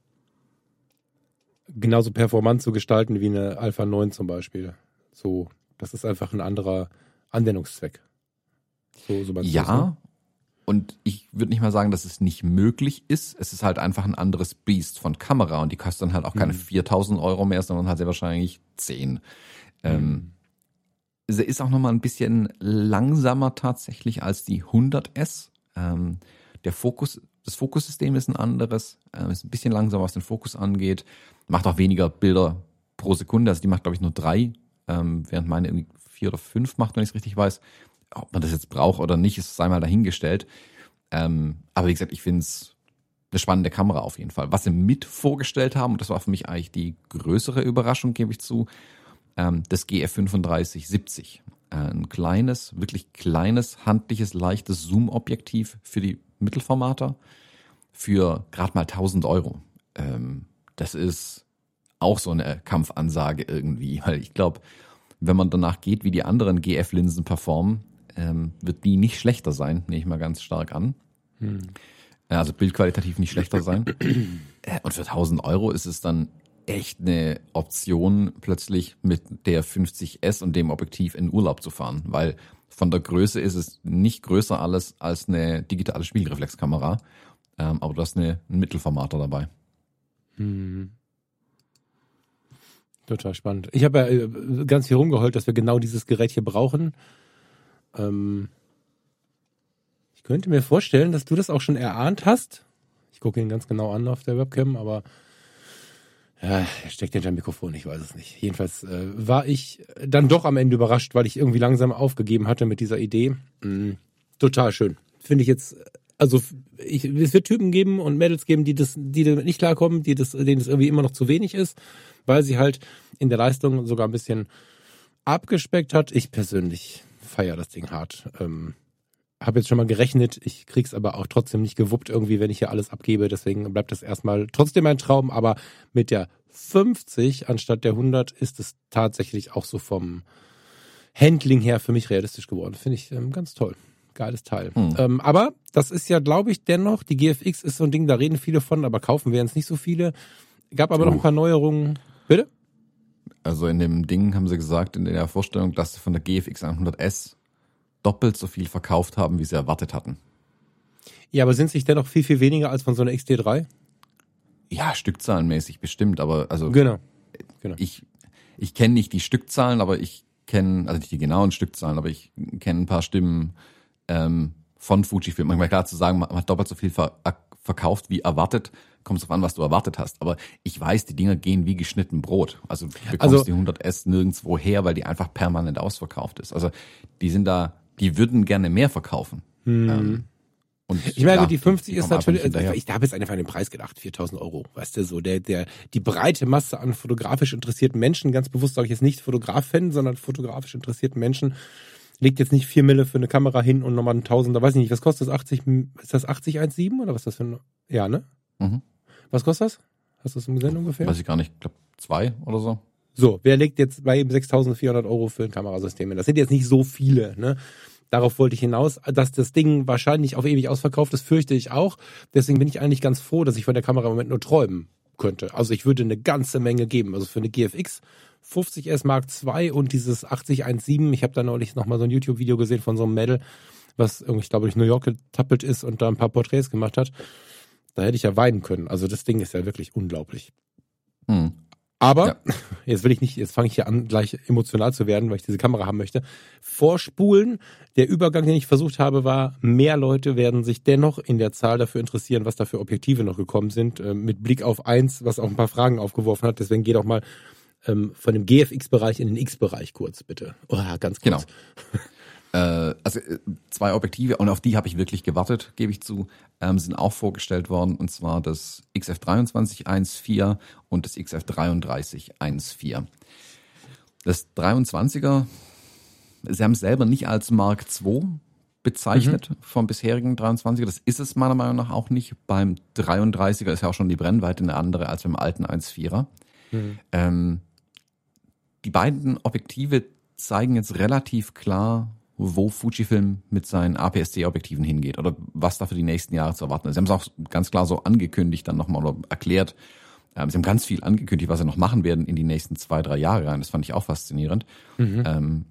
genauso performant zu gestalten wie eine Alpha 9 zum Beispiel. So, das ist einfach ein anderer Anwendungszweck. So, so ja, ne? Und ich würde nicht mal sagen, dass es nicht möglich ist. Es ist halt einfach ein anderes Biest von Kamera und die kostet dann halt auch keine mhm. 4000 Euro mehr, sondern halt sehr wahrscheinlich 10. Ähm, mhm. Ähm, sie ist auch nochmal ein bisschen langsamer tatsächlich als die 100S. Ähm, der Fokus, das Fokussystem ist ein anderes, äh, ist ein bisschen langsamer, was den Fokus angeht, macht auch weniger Bilder pro Sekunde, also die macht, glaube ich, nur drei, ähm, während meine irgendwie vier oder fünf macht, wenn ich es richtig weiß. Ob man das jetzt braucht oder nicht, ist sei mal dahingestellt. Ähm, aber wie gesagt, ich finde es eine spannende Kamera auf jeden Fall. Was sie mit vorgestellt haben, und das war für mich eigentlich die größere Überraschung, gebe ich zu, ähm, das GF3570. Äh, ein kleines, wirklich kleines, handliches, leichtes Zoom-Objektiv für die Mittelformater für gerade mal 1000 Euro. Ähm, das ist auch so eine Kampfansage irgendwie, weil ich glaube, wenn man danach geht, wie die anderen GF-Linsen performen, ähm, wird die nicht schlechter sein, nehme ich mal ganz stark an. Hm. Also bildqualitativ nicht schlechter sein. Äh, und für 1000 Euro ist es dann echt eine Option, plötzlich mit der 50S und dem Objektiv in Urlaub zu fahren, weil von der Größe ist es nicht größer alles als eine digitale Spiegelreflexkamera, ähm, aber du hast eine, einen Mittelformater dabei. Hm. Total spannend. Ich habe ja äh, ganz viel rumgeheult, dass wir genau dieses Gerät hier brauchen. Ähm ich könnte mir vorstellen, dass du das auch schon erahnt hast. Ich gucke ihn ganz genau an auf der Webcam, aber Ja, er steckt hinter dem Mikrofon, ich weiß es nicht. Jedenfalls äh, war ich dann doch am Ende überrascht, weil ich irgendwie langsam aufgegeben hatte mit dieser Idee. Mm, total schön. Finde ich jetzt, also ich, es wird Typen geben und Mädels geben, die das, die damit nicht klarkommen, die das, denen es irgendwie immer noch zu wenig ist, weil sie halt in der Leistung sogar ein bisschen abgespeckt hat. Ich persönlich feiere das Ding hart. Ähm, habe jetzt schon mal gerechnet, ich krieg's aber auch trotzdem nicht gewuppt irgendwie, wenn ich hier alles abgebe. Deswegen bleibt das erstmal trotzdem ein Traum. Aber mit der 50 anstatt der 100 ist es tatsächlich auch so vom Handling her für mich realistisch geworden. Finde ich ähm, ganz toll. Geiles Teil. Hm. Ähm, aber das ist ja, glaube ich, dennoch, die GFX ist so ein Ding, da reden viele von, aber kaufen werden es nicht so viele. Gab aber oh. noch ein paar Neuerungen. Bitte? Also in dem Ding haben sie gesagt, in der Vorstellung, dass sie von der GFX 100S doppelt so viel verkauft haben, wie sie erwartet hatten. Ja, aber sind sich dennoch viel, viel weniger als von so einer XT3? Ja, stückzahlenmäßig bestimmt, aber also genau. genau. ich, ich kenne nicht die Stückzahlen, aber ich kenne, also nicht die genauen Stückzahlen, aber ich kenne ein paar Stimmen ähm, von Fujifilm. Manchmal klar zu sagen, man hat doppelt so viel ver verkauft wie erwartet, kommt drauf an, was du erwartet hast. Aber ich weiß, die Dinger gehen wie geschnitten Brot. Also du bekommst also, die 100S nirgendwo her, weil die einfach permanent ausverkauft ist. Also die sind da die würden gerne mehr verkaufen. Hm. Ähm, und ich meine, ja, die 50 die ist natürlich, ich habe jetzt einfach an den Preis gedacht, 4000 Euro, weißt du, so der, der, die breite Masse an fotografisch interessierten Menschen, ganz bewusst sage ich jetzt nicht Fotograf-Fan, sondern fotografisch interessierten Menschen, legt jetzt nicht vier Mille für eine Kamera hin und nochmal ein Tausender, weiß ich nicht, was kostet das, 80, ist das 8017 oder was ist das für ein, ja, ne? Mhm. Was kostet das? Hast du das im Gesehen ungefähr? Weiß ich gar nicht, ich glaube zwei oder so. So, wer legt jetzt bei 6.400 Euro für ein Kamerasystem hin? Das sind jetzt nicht so viele, ne? Darauf wollte ich hinaus, dass das Ding wahrscheinlich auf ewig ausverkauft ist, fürchte ich auch. Deswegen bin ich eigentlich ganz froh, dass ich von der Kamera im Moment nur träumen könnte. Also ich würde eine ganze Menge geben. Also für eine GFX 50S Mark II und dieses 8017, ich habe da neulich nochmal so ein YouTube-Video gesehen von so einem Mädel, was irgendwie, ich glaube, durch New York getappelt ist und da ein paar Porträts gemacht hat. Da hätte ich ja weinen können. Also das Ding ist ja wirklich unglaublich. Hm. Aber ja. jetzt will ich nicht, jetzt fange ich hier an, gleich emotional zu werden, weil ich diese Kamera haben möchte. Vorspulen. Der Übergang, den ich versucht habe, war, mehr Leute werden sich dennoch in der Zahl dafür interessieren, was da für Objektive noch gekommen sind, äh, mit Blick auf eins, was auch ein paar Fragen aufgeworfen hat. Deswegen geht auch mal ähm, von dem GFX-Bereich in den X-Bereich kurz, bitte. Oh, ganz kurz. Genau. Äh, also äh, zwei Objektive und auf die habe ich wirklich gewartet, gebe ich zu, ähm, sind auch vorgestellt worden und zwar das XF23 1.4 und das XF33 1.4. Das 23er, sie haben es selber nicht als Mark II bezeichnet mhm. vom bisherigen 23er. Das ist es meiner Meinung nach auch nicht. Beim 33er ist ja auch schon die Brennweite eine andere als beim alten 1.4er. Mhm. Ähm, die beiden Objektive zeigen jetzt relativ klar, wo Fujifilm mit seinen APS-C-Objektiven hingeht oder was da für die nächsten Jahre zu erwarten ist. Sie haben es auch ganz klar so angekündigt dann nochmal oder erklärt. Ähm, sie haben ganz viel angekündigt, was sie noch machen werden in die nächsten zwei, drei Jahre rein. Das fand ich auch faszinierend. Mhm. Ähm,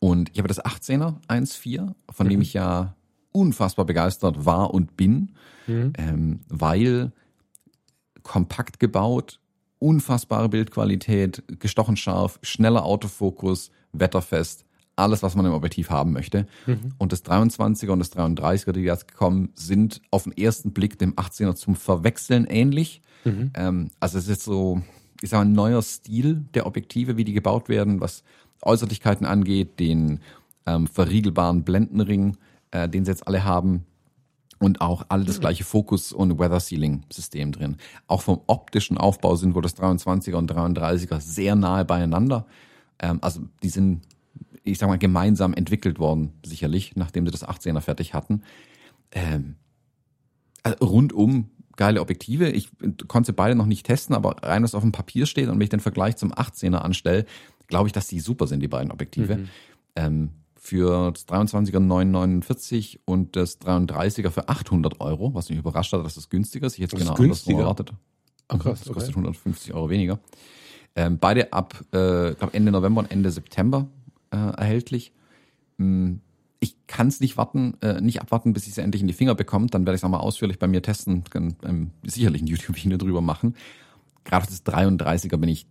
und ich habe das 18er 1.4, von mhm. dem ich ja unfassbar begeistert war und bin, mhm. ähm, weil kompakt gebaut, unfassbare Bildqualität, gestochen scharf, schneller Autofokus, wetterfest, alles, was man im Objektiv haben möchte. Mhm. Und das 23er und das 33er, die jetzt kommen, sind auf den ersten Blick dem 18er zum Verwechseln ähnlich. Mhm. Ähm, also es ist so, ich sage mal, ein neuer Stil der Objektive, wie die gebaut werden, was Äußerlichkeiten angeht, den ähm, verriegelbaren Blendenring, äh, den sie jetzt alle haben. Und auch alle das mhm. gleiche Fokus- und Weather-Sealing-System drin. Auch vom optischen Aufbau sind wohl das 23er und 33er sehr nahe beieinander. Ähm, also die sind ich sag mal, gemeinsam entwickelt worden, sicherlich, nachdem sie das 18er fertig hatten. Ähm, also rundum geile Objektive. Ich konnte beide noch nicht testen, aber rein was auf dem Papier steht und wenn ich den Vergleich zum 18er anstelle, glaube ich, dass die super sind, die beiden Objektive. Mhm. Ähm, für das 23er 949 und das 33er für 800 Euro, was mich überrascht hat, dass das günstiger ist. Ich hätte genau andersrum erwartet. Ach, krass, das kostet okay. 150 Euro weniger. Ähm, beide ab äh, glaub Ende November und Ende September äh, erhältlich. Hm, ich kann es nicht warten, äh, nicht abwarten, bis ich sie endlich in die Finger bekommt. Dann werde ich es nochmal ausführlich bei mir testen, kann ähm, sicherlich ein YouTube-Video drüber machen. Gerade das 33er bin ich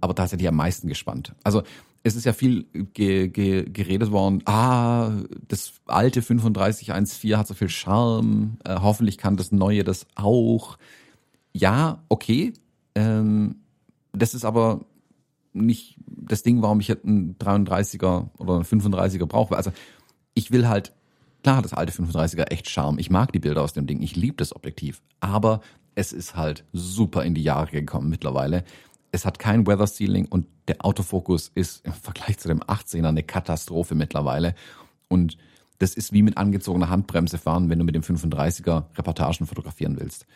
aber tatsächlich am meisten gespannt. Also es ist ja viel ge ge geredet worden, ah, das alte 3514 hat so viel Charme, äh, hoffentlich kann das neue das auch. Ja, okay, Ähm, das ist aber nicht das Ding, warum ich einen 33er oder einen 35er brauche. Also ich will halt, klar das alte 35er echt Charme. Ich mag die Bilder aus dem Ding. Ich liebe das Objektiv. Aber es ist halt super in die Jahre gekommen mittlerweile. Es hat kein Weather Sealing und der Autofokus ist im Vergleich zu dem 18er eine Katastrophe mittlerweile. Und das ist wie mit angezogener Handbremse fahren, wenn du mit dem 35er Reportagen fotografieren willst.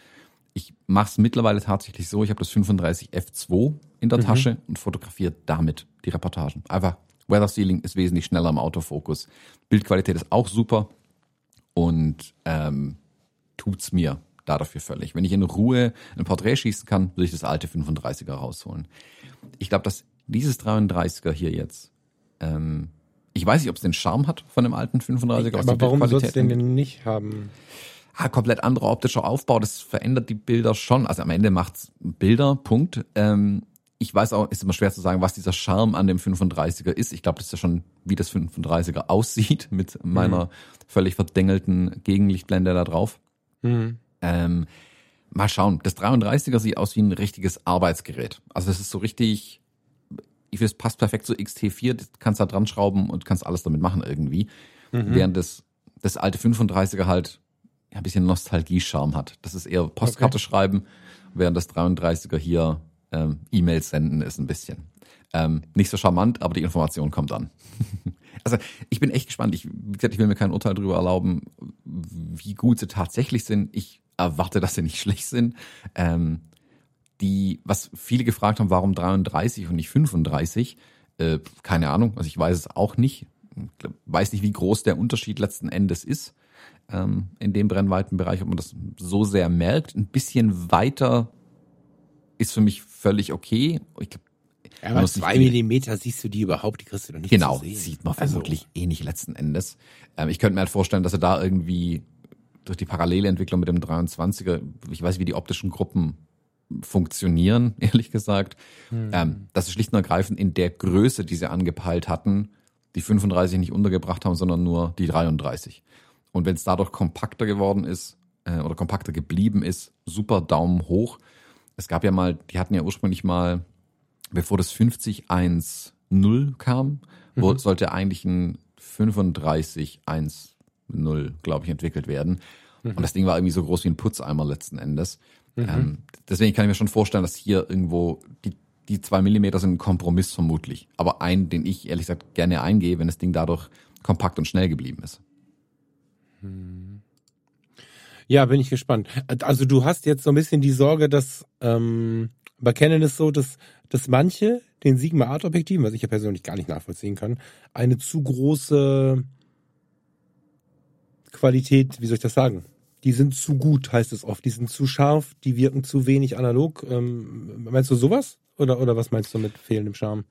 Ich mache es mittlerweile tatsächlich so, ich habe das 35 F2 in der mhm. Tasche und fotografiere damit die Reportagen. Einfach Weather Sealing ist wesentlich schneller im Autofokus. Bildqualität ist auch super und ähm, tut's mir da dafür völlig. Wenn ich in Ruhe ein Porträt schießen kann, würde ich das alte 35er rausholen. Ich glaube, dass dieses 33er hier jetzt, ähm, ich weiß nicht, ob es den Charme hat von dem alten 35er. Aber warum soll es den denn nicht haben? Ah, komplett anderer optischer Aufbau, das verändert die Bilder schon. Also am Ende macht's Bilder, Punkt. Ähm, ich weiß auch, ist immer schwer zu sagen, was dieser Charme an dem 35er ist. Ich glaube, das ist ja schon, wie das 35er aussieht mit meiner mhm. völlig verdengelten Gegenlichtblende da drauf. Mhm. Ähm, mal schauen. Das 33er sieht aus wie ein richtiges Arbeitsgerät. Also das ist so richtig, ich finde, es passt perfekt zu XT4. Du kannst da dran schrauben und kannst alles damit machen irgendwie. Mhm. Während das, das alte 35er halt ja, ein bisschen Nostalgie-Charme hat. Das ist eher Postkarte okay. schreiben, während das 33er hier ähm, E-Mails senden ist ein bisschen. Ähm, nicht so charmant, aber die Information kommt an. also ich bin echt gespannt. Ich, wie gesagt, ich will mir kein Urteil darüber erlauben, wie gut sie tatsächlich sind. Ich erwarte, dass sie nicht schlecht sind. Ähm, die, was viele gefragt haben, warum 33 und nicht 35, äh, keine Ahnung, also ich weiß es auch nicht. Ich weiß nicht, wie groß der Unterschied letzten Endes ist ähm, in dem Brennweitenbereich, ob man das so sehr merkt. Ein bisschen weiter ist für mich völlig okay. Ich glaub, ja, aber zwei Millimeter siehst du die überhaupt, die kriegst du doch nicht Genau, sieht man also vermutlich eh nicht letzten Endes. Ähm, ich könnte mir halt vorstellen, dass er da irgendwie durch die parallele Entwicklung mit dem 23er, ich weiß, wie die optischen Gruppen funktionieren, ehrlich gesagt, hm. ähm, dass sie schlicht und ergreifend in der Größe, die sie angepeilt hatten, die 35 nicht untergebracht haben, sondern nur die 33. Und wenn es dadurch kompakter geworden ist äh, oder kompakter geblieben ist, super Daumen hoch. Es gab ja mal, die hatten ja ursprünglich mal, bevor das 5010 kam, mhm. sollte eigentlich ein 3510 null, glaube ich, entwickelt werden. Mhm. Und das Ding war irgendwie so groß wie ein Putzeimer letzten Endes. Mhm. Ähm, deswegen kann ich mir schon vorstellen, dass hier irgendwo die, die zwei Millimeter sind ein Kompromiss vermutlich. Aber ein, den ich ehrlich gesagt gerne eingehe, wenn das Ding dadurch kompakt und schnell geblieben ist. Hm. Ja, bin ich gespannt. Also du hast jetzt so ein bisschen die Sorge, dass ähm, bei Canon ist so, dass, dass manche den Sigma Art Objektiven, was ich ja persönlich gar nicht nachvollziehen kann, eine zu große Qualität, wie soll ich das sagen? Die sind zu gut, heißt es oft. Die sind zu scharf, die wirken zu wenig analog. Ähm, meinst du sowas? Oder, oder was meinst du mit fehlendem Charme?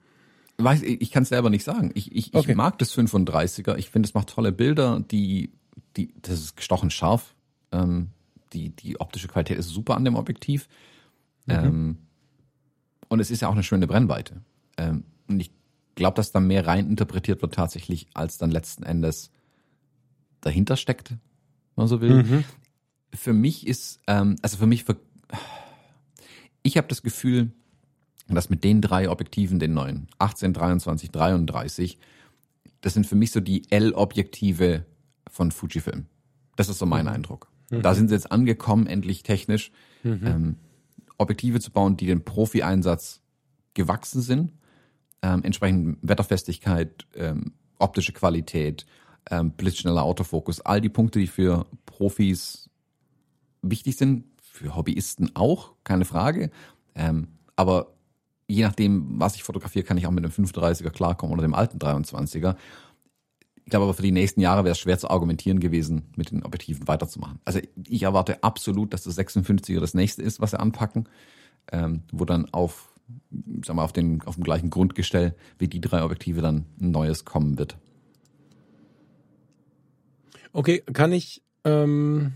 Weiß, ich kann es selber nicht sagen. Ich, ich, okay. ich mag das 35er. Ich finde, es macht tolle Bilder. Die, die, das ist gestochen scharf. Ähm, die, die optische Qualität ist super an dem Objektiv. Mhm. Ähm, und es ist ja auch eine schöne Brennweite. Ähm, und ich glaube, dass da mehr rein interpretiert wird tatsächlich, als dann letzten Endes dahinter steckt, wenn man so will. Mhm. Für mich ist, ähm, also für mich, für, ich habe das Gefühl, dass mit den drei Objektiven, den neuen, 18, 23, 33, das sind für mich so die L-Objektive von Fujifilm. Das ist so mein mhm. Eindruck. Mhm. Da sind sie jetzt angekommen, endlich technisch, mhm. ähm, Objektive zu bauen, die dem Profi-Einsatz gewachsen sind. Ähm, entsprechend Wetterfestigkeit, ähm, optische Qualität, ähm, blitzschneller Autofokus, all die Punkte, die für Profis wichtig sind, für Hobbyisten auch, keine Frage. Ähm, aber je nachdem, was ich fotografiere, kann ich auch mit dem 35er klarkommen oder dem alten 23er. Ich glaube aber für die nächsten Jahre wäre es schwer zu argumentieren gewesen, mit den Objektiven weiterzumachen. Also ich erwarte absolut, dass das 56er das nächste ist, was sie anpacken, ähm, wo dann auf, sag mal, auf, den, auf dem gleichen Grundgestell wie die drei Objektive dann ein neues kommen wird. Okay, kann ich ähm,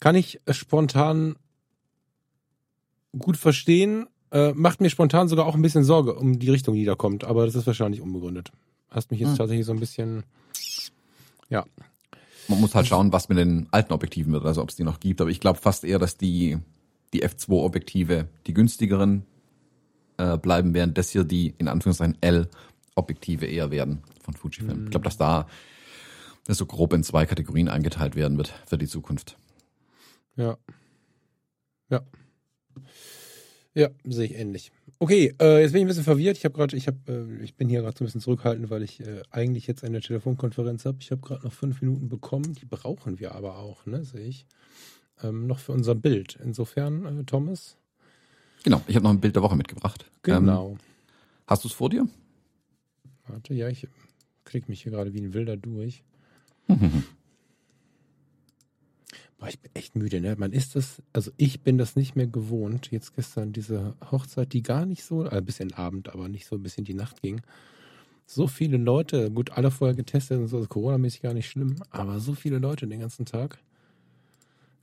kann ich spontan gut verstehen. Äh, macht mir spontan sogar auch ein bisschen Sorge um die Richtung, die da kommt, aber das ist wahrscheinlich unbegründet. Hast mich jetzt hm. tatsächlich so ein bisschen, ja. Man muss halt schauen, was mit den alten Objektiven wird, also ob es die noch gibt. Aber ich glaube fast eher, dass die, die F2-Objektive die günstigeren äh, bleiben, während das hier die, in Anführungszeichen, L-Objektive eher werden von Fujifilm. Mhm. Ich glaube, dass da das so grob in zwei Kategorien eingeteilt werden wird für die Zukunft. Ja. Ja. Ja, sehe ich ähnlich. Okay, äh, jetzt bin ich ein bisschen verwirrt. Ich habe gerade, ich habe, äh, ich bin hier gerade so ein bisschen zurückhaltend, weil ich äh, eigentlich jetzt eine Telefonkonferenz habe. Ich habe gerade noch fünf Minuten bekommen. Die brauchen wir aber auch, ne, sehe ich. Ähm, noch für unser Bild. Insofern, äh, Thomas. Genau, ich habe noch ein Bild der Woche mitgebracht. Genau. Ähm, hast du es vor dir? Warte, ja, ich klicke mich hier gerade wie ein Wilder durch. Boah, ich bin echt müde, ne? Man ist das, also ich bin das nicht mehr gewohnt. Jetzt gestern diese Hochzeit, die gar nicht so, ein äh, bisschen Abend, aber nicht so ein bisschen die Nacht ging. So viele Leute, gut, alle vorher getestet und so, also Corona-mäßig gar nicht schlimm, aber so viele Leute den ganzen Tag.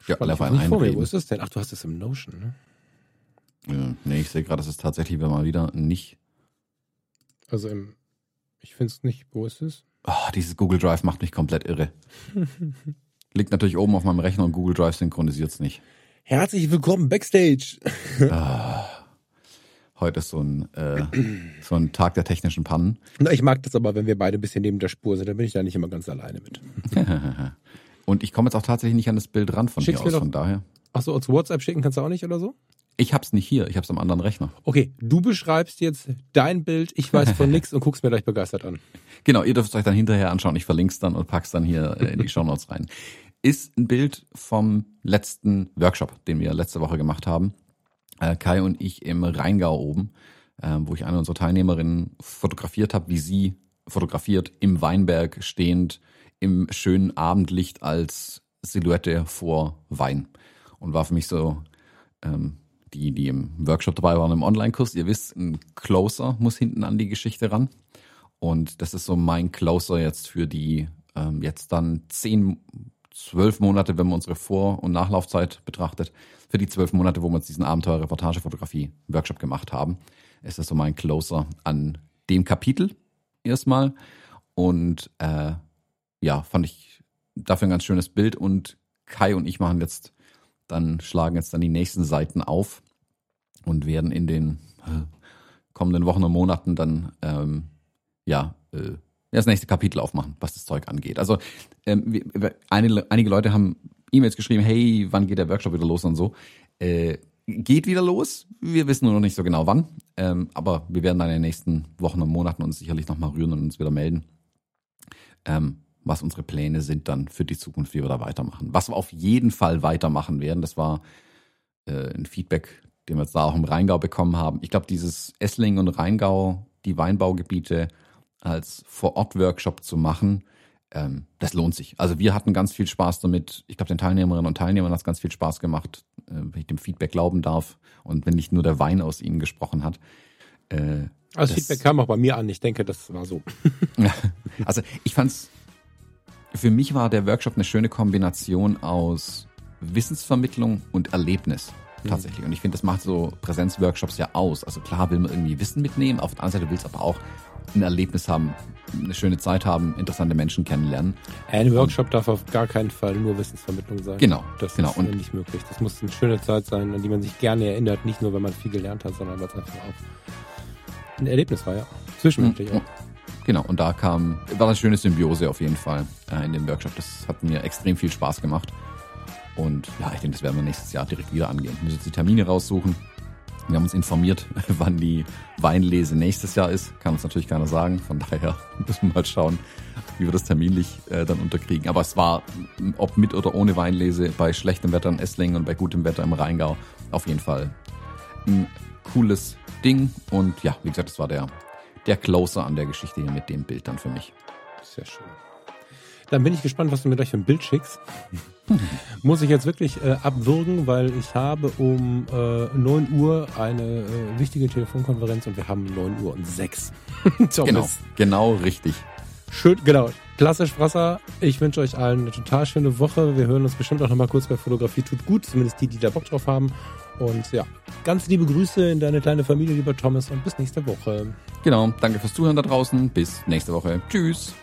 Ja, alle auf einen vor mir. Wo ist das denn? Ach, du hast es im Notion, ne? Ja, nee, ich sehe gerade, das ist tatsächlich mal wieder nicht. Also im, ich finde es nicht, wo ist es? Oh, dieses Google Drive macht mich komplett irre. Liegt natürlich oben auf meinem Rechner und Google Drive synchronisiert es nicht. Herzlich willkommen Backstage. ah, heute ist so ein, äh, so ein Tag der technischen Pannen. Na, ich mag das aber, wenn wir beide ein bisschen neben der Spur sind, dann bin ich da nicht immer ganz alleine mit. und ich komme jetzt auch tatsächlich nicht an das Bild ran von Schick's hier aus, doch, von daher. Achso, als WhatsApp schicken kannst du auch nicht oder so? Ich hab's nicht hier, ich hab's am anderen Rechner. Okay, du beschreibst jetzt dein Bild, ich weiß von nichts und guckst mir gleich begeistert an. Genau, ihr dürft es euch dann hinterher anschauen. Ich verlink's dann und pack's dann hier äh, in die Show Notes rein. Ist ein Bild vom letzten Workshop, den wir letzte Woche gemacht haben. Äh, Kai und ich im Rheingau oben, äh, wo ich eine unserer Teilnehmerinnen fotografiert habe, wie sie fotografiert im Weinberg stehend im schönen Abendlicht als Silhouette vor Wein. Und war für mich so ähm, die, die im Workshop dabei waren im Online-Kurs, ihr wisst, ein Closer muss hinten an die Geschichte ran. Und das ist so mein Closer jetzt für die ähm, jetzt dann zehn, zwölf Monate, wenn man unsere Vor- und Nachlaufzeit betrachtet, für die zwölf Monate, wo wir uns diesen Abenteuer-Reportage-Fotografie-Workshop gemacht haben, ist das so mein Closer an dem Kapitel erstmal. Und äh, ja, fand ich dafür ein ganz schönes Bild. Und Kai und ich machen jetzt dann schlagen jetzt dann die nächsten Seiten auf und werden in den äh, kommenden Wochen und Monaten dann ähm, ja äh, das nächste Kapitel aufmachen, was das Zeug angeht. Also ähm, einige, einige Leute haben E-Mails geschrieben, hey, wann geht der Workshop wieder los und so. Äh, geht wieder los. Wir wissen nur noch nicht so genau wann. Ähm, aber wir werden dann in den nächsten Wochen und Monaten uns sicherlich nochmal rühren und uns wieder melden. Ähm, was unsere Pläne sind dann für die Zukunft, wie wir da weitermachen. Was wir auf jeden Fall weitermachen werden, das war äh, ein Feedback, den wir jetzt da auch im Rheingau bekommen haben. Ich glaube, dieses Essling und Rheingau, die Weinbaugebiete als Vor-Ort-Workshop zu machen, ähm, das lohnt sich. Also wir hatten ganz viel Spaß damit. Ich glaube, den Teilnehmerinnen und Teilnehmern hat es ganz viel Spaß gemacht, äh, wenn ich dem Feedback glauben darf und wenn nicht nur der Wein aus ihnen gesprochen hat. Äh, also das Feedback kam auch bei mir an. Ich denke, das war so. also ich fand's für mich war der Workshop eine schöne Kombination aus Wissensvermittlung und Erlebnis mhm. tatsächlich. Und ich finde, das macht so Präsenzworkshops ja aus. Also klar will man irgendwie Wissen mitnehmen, auf der anderen Seite willst du aber auch ein Erlebnis haben, eine schöne Zeit haben, interessante Menschen kennenlernen. Ein Workshop und, darf auf gar keinen Fall nur Wissensvermittlung sein. Genau. Das genau. ist und nicht möglich. Das muss eine schöne Zeit sein, an die man sich gerne erinnert, nicht nur, wenn man viel gelernt hat, sondern weil es einfach auch ein Erlebnis war, ja. Zwischenmenschlich mhm. auch. Genau, und da kam, war eine schöne Symbiose auf jeden Fall äh, in dem Workshop. Das hat mir extrem viel Spaß gemacht. Und ja, ich denke, das werden wir nächstes Jahr direkt wieder angehen. Wir müssen uns die Termine raussuchen. Wir haben uns informiert, wann die Weinlese nächstes Jahr ist. Kann uns natürlich keiner sagen. Von daher müssen wir mal schauen, wie wir das terminlich äh, dann unterkriegen. Aber es war, ob mit oder ohne Weinlese, bei schlechtem Wetter in Esslingen und bei gutem Wetter im Rheingau, auf jeden Fall ein cooles Ding. Und ja, wie gesagt, es war der der Closer an der Geschichte hier mit dem Bild dann für mich. Sehr schön. Dann bin ich gespannt, was du mir gleich für ein Bild schickst. Muss ich jetzt wirklich äh, abwürgen, weil ich habe um äh, 9 Uhr eine äh, wichtige Telefonkonferenz und wir haben 9 Uhr und 6. genau, genau richtig. Schön, genau. Klassisch Wasser. Ich wünsche euch allen eine total schöne Woche. Wir hören uns bestimmt auch nochmal kurz bei Fotografie tut gut, zumindest die, die da Bock drauf haben. Und ja, ganz liebe Grüße in deine kleine Familie, lieber Thomas, und bis nächste Woche. Genau, danke fürs Zuhören da draußen. Bis nächste Woche. Tschüss.